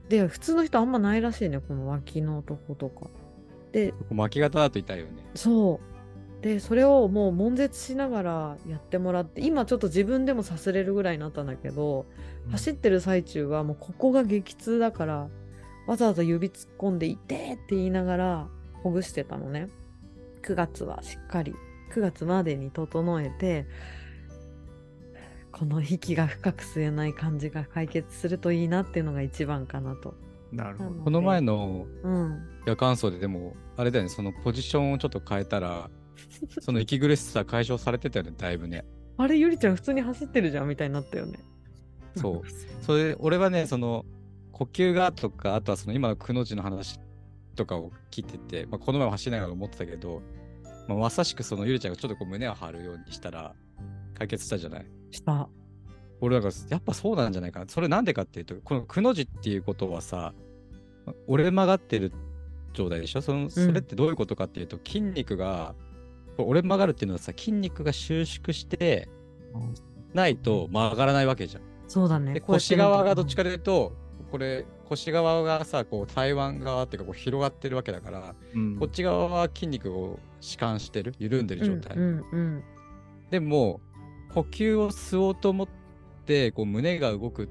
で普通の人あんまないらしいねこの脇のとことか。でここ巻き型だと痛いよね。そう。でそれをもう悶絶しながらやってもらって今ちょっと自分でもさすれるぐらいになったんだけど、走ってる最中はもうここが激痛だからわざわざ指突っ込んで「痛て!」って言いながらほぐしてたのね。9月はしっかり9月までに整えてこの息が深く吸えない感じが解決するといいなっていうのが一番かなと。なるほど。この前のうん、夜間層ででも、あれだよね、そのポジションをちょっと変えたら、その息苦しさ解消されてたよね、だいぶね。あれゆりちゃん普通に走ってるじゃんみたいになったよね。そう。それで、俺はね、その、呼吸がとか、あとはその今のくの字の話とかを聞いてて、まあ、この前も走りながら思ってたけど、まあ、まさしくそのゆりちゃんがちょっとこう胸を張るようにしたら、解決したじゃない？した。俺だからやっぱそうなんじゃないかな。それなんでかっていうと、このくの字っていうことはさ、折れ曲がってる状態でしょ？そのそれってどういうことかっていうと、筋肉が、折れ曲がるっていうのはさ、筋肉が収縮してないと曲がらないわけじゃん。そうだね。腰側がどっちかというと、これ腰側がさ、こう台湾側っていうかこう広がってるわけだから、うんこっち側は筋肉を弛緩してる、緩んでる状態。うんうんうん。でも、呼吸を吸おうと思ってこう胸が動く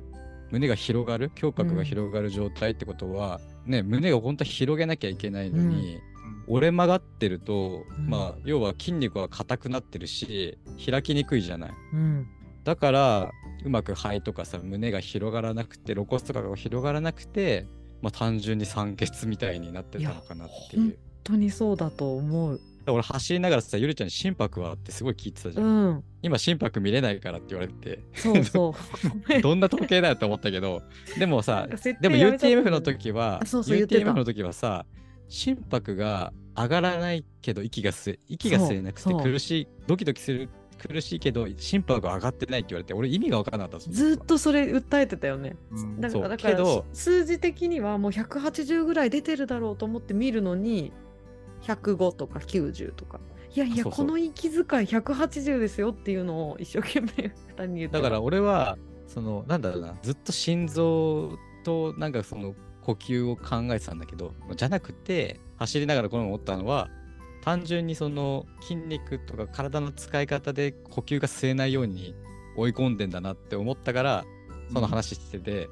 胸が広がる胸郭が広がる状態ってことは、ね胸を本当は広げなきゃいけないのに、折れ曲がってると、うんまあ要は筋肉は硬くなってるし開きにくいじゃない。うん。だからうまく肺とかさ胸が広がらなくて露骨とかが広がらなくて、まあ、単純に酸欠みたいになってたのかなっていう。本当にそうだと思う。俺走りながらさゆりちゃんに心拍はってすごい聞いてたじゃん。うん。今心拍見れないからって言われてそうそう。どんな時計だよって思ったけどでもさでも UTMF の時はあそうそう UTMF の時はさ心拍が上がらないけど息が吸え息が吸えなくて苦しいドキドキする苦しいけど心拍が上がってないって言われて俺意味が分からなかったずっとそれ訴えてたよね。うんだからだからけど数字的にはもう180ぐらい出てるだろうと思って見るのに105とか90とか。いやいやこの息遣い180ですよっていうのを一生懸命2人に言ってただから俺はそのなんだろうなずっと心臓となんかその呼吸を考えてたんだけどじゃなくて走りながらこの思ったのは単純にその筋肉とか体の使い方で呼吸が吸えないように追い込んでんだなって思ったからその話してて、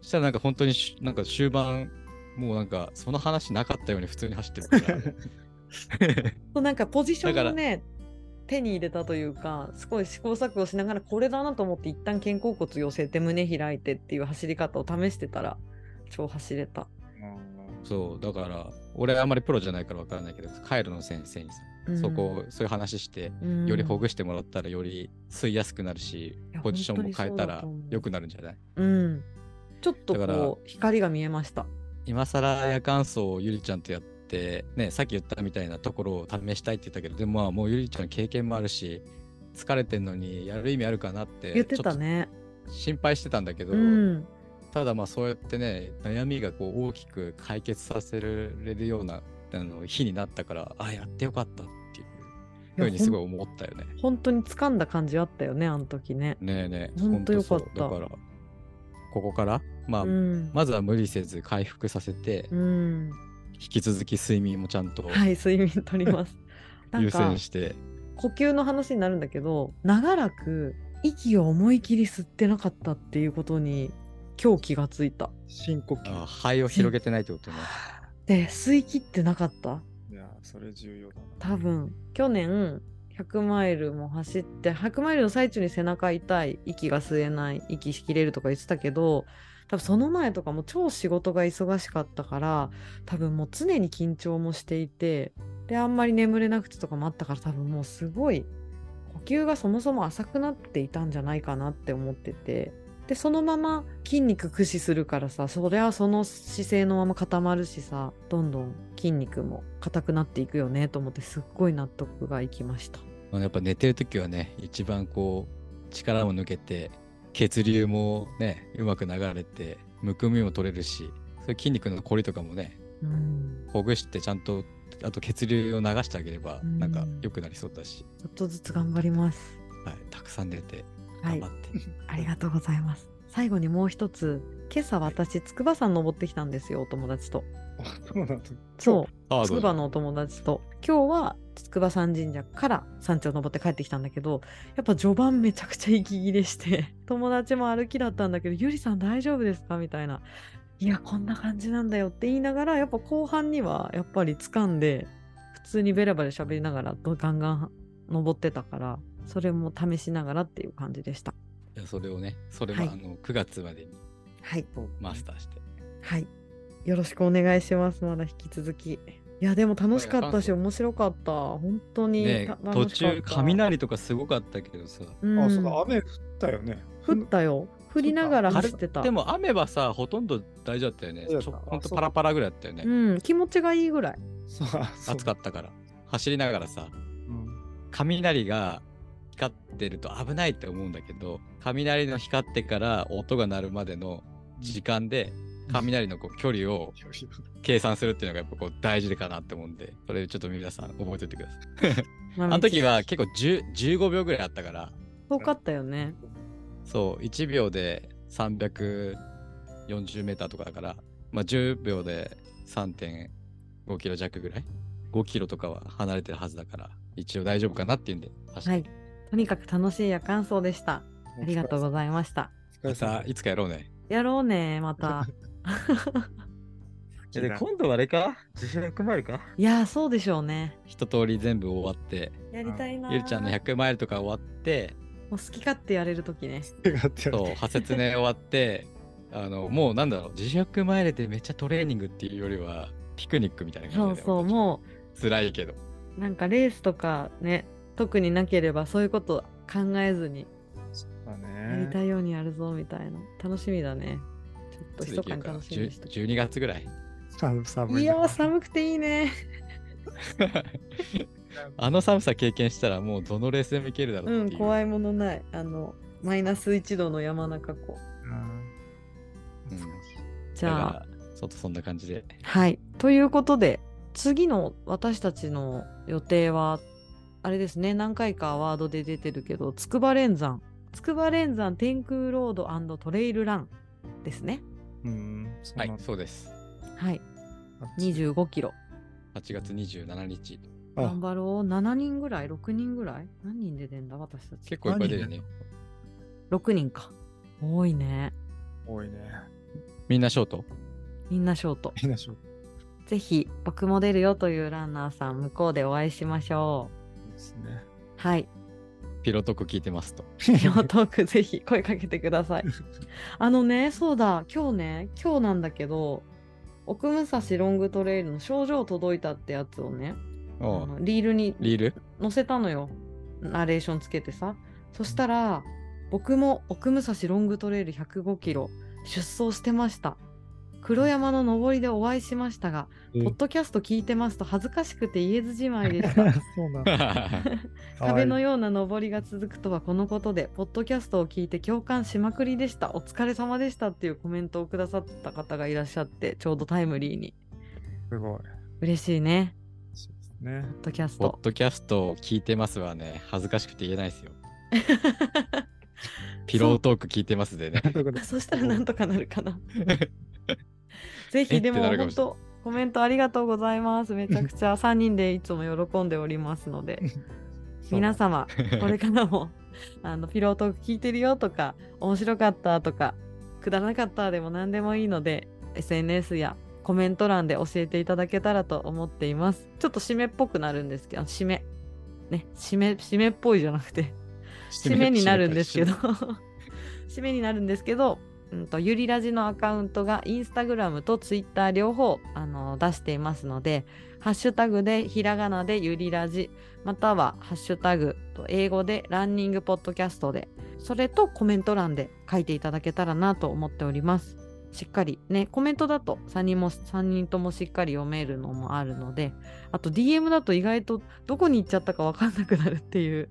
そしたらなんか本当にしなんか終盤もうなんかその話なかったように普通に走ってるから。そうなんかポジションをね手に入れたというかすごい試行錯誤しながらこれだなと思って一旦肩甲骨寄せて胸開いてっていう走り方を試してたら超走れた。そうだから俺あんまりプロじゃないから分からないけどカイロの先生にさ、うん。そこをそういう話してうん。よりほぐしてもらったらより吸いやすくなるし、ポジションも変えたら良くなるんじゃない？うん、ちょっとだから。こう光が見えました。今更夜間走をゆりちゃんとやって、ね、さっき言ったみたいなところを試したいって言ったけど、でもまあもうゆりちゃん経験もあるし、疲れてんのにやる意味あるかなって、言ってたね。ちょっと心配してたんだけど、うん、ただまあそうやってね、悩みがこう大きく解決させられるようなあの日になったから、あ、やってよかったっていうふうにすごい思ったよね。本当に掴んだ感じあったよねあの時ね。ねえねえ、ほんとよかっただから、ここから、まあ、うん、まずは無理せず回復させて、うん、引き続き睡眠もちゃんとはい睡眠とります。優か先して、呼吸の話になるんだけど長らく息を思い切り吸ってなかったっていうことに今日気がついた。深呼吸。あ肺を広げてないってことね。で吸い切ってなかったいや、それ重要だな。多分去年100マイルも走って100マイルの最中に背中痛い息が吸えない息しきれるとか言ってたけど多分その前とかも超仕事が忙しかったから多分もう常に緊張もしていてであんまり眠れなくてとかもあったから多分もうすごい呼吸がそもそも浅くなっていたんじゃないかなって思っててでそのまま筋肉駆使するからさそりゃその姿勢のまま固まるしさどんどん筋肉も硬くなっていくよねと思ってすっごい納得がいきました。やっぱ寝てる時はね、一番こう、力も抜けて、血流もね、うまく流れて、むくみも取れるし、そういう筋肉のこりとかもね、うんほぐしてちゃんと、あと血流を流してあげれば、うんなんか良くなりそうだし、ちょっとずつ頑張ります。はい、たくさん寝て、はい頑張って。ありがとうございます。最後にもう一つ、今朝私、筑波山登ってきたんですよ、お友達と。あ そう筑波のお友達と。今日は筑波山神社から山頂登って帰ってきたんだけど、やっぱ序盤めちゃくちゃ息切れして、友達も歩きだったんだけど、ゆりさん大丈夫ですか？みたいな。いや、こんな感じなんだよって言いながら、やっぱ後半にはやっぱり掴んで、普通にベラベラ喋りながらどガンガン登ってたから、それも試しながらっていう感じでした。いやそれをね、それも、はいあの9月までにはい。マスターして。はい。よろしくお願いします。まだ引き続き。いや、でも楽しかったし、面白かった。本当にねた、途中、雷とかすごかったけどさ、うんあ、そうだ、雨降ったよね。降ったよ。降りながら走ってた。でも雨はさ、ほとんど大丈夫だったよね。ちょほんとあそうパラパラぐらいだったよね。うん、気持ちがいいぐらい。暑かったから。走りながらさ、うん雷が光ってると危ないって思うんだけど、雷の光ってから音が鳴るまでの時間で、雷のこう距離を計算するっていうのがやっぱこう大事かなって思うんで、それちょっと皆さん覚えておいてください。ああの時は結構10 15秒ぐらいあったから、遠かったよね。そう、1秒で340メーターとかだから、まあ10秒で3.5キロ弱ぐらい ?5 キロとかは離れてるはずだから、一応大丈夫かなっていうんではい。とにかく楽しい夜間奏でした。ありがとうございました。またいつかやろうね。やろうね、また。で今度はあれか？自信100マイルか？いやー、そうでしょうね。一通り全部終わって、やりたいなー。ゆりちゃんの100マイルとか終わって、もう好き勝手やれるときね。そう、派説ね終わって、あの、もうなんだろう、自100マイルでめっちゃトレーニングっていうよりは、ピクニックみたいな感じで、そうそう、も辛いけど。う、なんかレースとかね、特になければそういうこと考えずにだやりね。たいようにやるぞみたいな。楽しみだね。密かに楽しみにしとく。12月ぐらい。寒寒いないやー、寒くていいね。あの寒さ経験したらもうどのレースでもいけるだろう、うう。ん怖いものない。あの、マイナス1度の山中湖。うんうんじゃあ、ちょっとそんな感じで。はい。ということで、次の私たちの予定は、あれですね、何回かワードで出てるけど、筑波連山。筑波連山天空ロードトレイルランですね。うん。はい、そうです。はい。25キロ。8月27日。頑張ろう。7人ぐらい ?6 人ぐらい何人で出んだ私たち。結構いっぱい出るね。6人か。多いね。多いね。みんなショートみんなショート。みんなしょぜひ、僕も出るよというランナーさん、向こうでお会いしましょうですね。はい。ピロトーク聞いてますと。ピロートークぜひ声かけてください。あのね、そうだ、今日ね、今日なんだけど、奥武蔵ロングトレイルの症状届いたってやつをね、リールにリール？載せたのよ。ナレーションつけてさ。そしたら、僕も奥武蔵ロングトレイル105キロ出走してました。黒山の登りでお会いしましたが、ポッドキャスト聞いてますと恥ずかしくて言えずじまいでした。壁のような登りが続くとはこのことで、ポッドキャストを聞いて共感しまくりでした。お疲れ様でしたっていうコメントをくださった方がいらっしゃって、ちょうどタイムリーに。すごい。嬉しいね。ねポ。ッドキャスポット。ドキャストを聞いてますはね、恥ずかしくて言えないですよ。ピロートーク聞いてますでね。そしたらなんとかなるかな。ぜえひでも本当コメントありがとうございます。めちゃくちゃ 3人でいつも喜んでおりますので、皆様これからもあのピロートーク聞いてるよとか面白かったとかくだらなかったでも何でもいいので SNS やコメント欄で教えていただけたらと思っています。ちょっと締めっぽくなるんですけど、締め。ね、締め、締めっぽいじゃなくて、締めになるんですけど、締めになるんですけど、うんと、ゆりラジのアカウントがインスタグラムとツイッター両方あの出していますので、ハッシュタグでひらがなでゆりラジ、またはハッシュタグと英語でランニングポッドキャストで、それとコメント欄で書いていただけたらなと思っております。しっかりね、コメントだと3人も3人ともしっかり読めるのもあるので、あと DM だと意外とどこに行っちゃったかわかんなくなるっていう、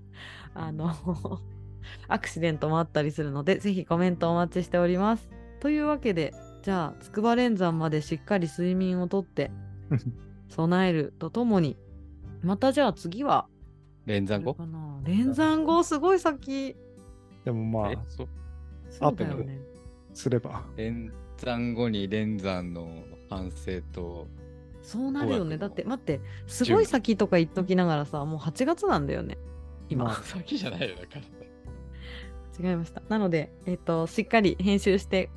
あの、アクシデントもあったりするので、ぜひコメントお待ちしております。というわけで、じゃあ、筑波連山までしっかり睡眠をとって、備えるとともに、またじゃあ次は、連山後連山後すごい先。でもまあ、えそうだよね。すれば。連山後に連山の反省と、そうなるよね。だって、待って、すごい先とか言っときながらさ、もう8月なんだよね。今。まあ先じゃないよ、だから。違いました。なので、えっ、と、しっかり編集して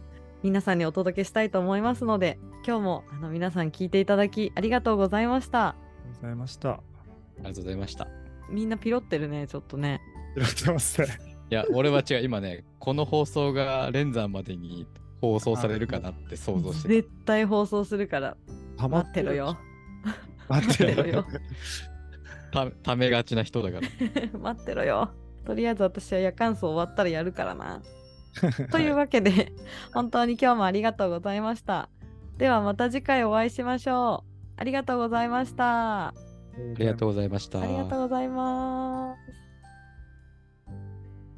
皆さんにお届けしたいと思いますので、今日もあの皆さん聞いていただきありがとうございました。ありがとうございました。ありがとうございました。みんなピロってるね、ちょっとね。拾ってますね。いや、俺は違う、今ね、この放送が連山までに放送されるかなって 想像してる。絶対放送するから。待ってろよ待ってろよ。たためがちな人だから。待ってろよ。とりあえず私は夜間奏終わったらやるからな。というわけで、本当に今日もありがとうございました。ではまた次回お会いしましょう。ありがとうございました。あありがとうございました。ありがとうございます。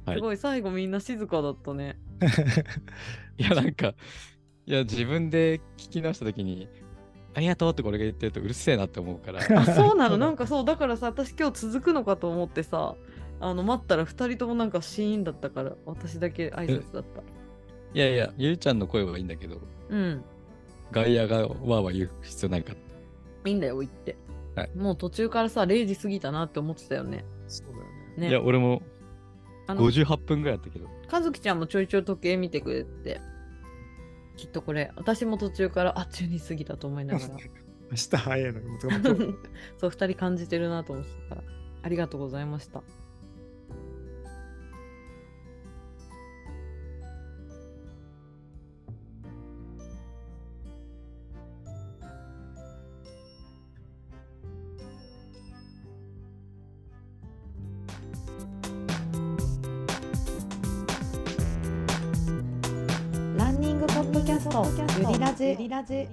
はいすごい最後みんな静かだったね。いや、なんか、いや、自分で聞き直したときに、ありがとうってこれが言ってるとうるせえなって思うから。あ、そうなの？なんかそう、だからさ、私今日続くのかと思ってさ、あの、待ったら2人ともなんかシーンだったから、私だけ挨拶だった。いやいや、ゆりちゃんの声はいいんだけど、うん。外野がわーわー言う必要ないから。いいんだよ、言って。はいもう途中からさ、0時過ぎたなって思ってたよね。そうだよね。ねいや、俺もあの58分ぐらいだったけど。和樹ちゃんもちょいちょい時計見てくれて、きっとこれ、私も途中から、あ、12過ぎたと思いながら、明日早いのに、そう、2人感じてるなと思ってたから、ありがとうございました。ポッドキャスト、ゆりラジ。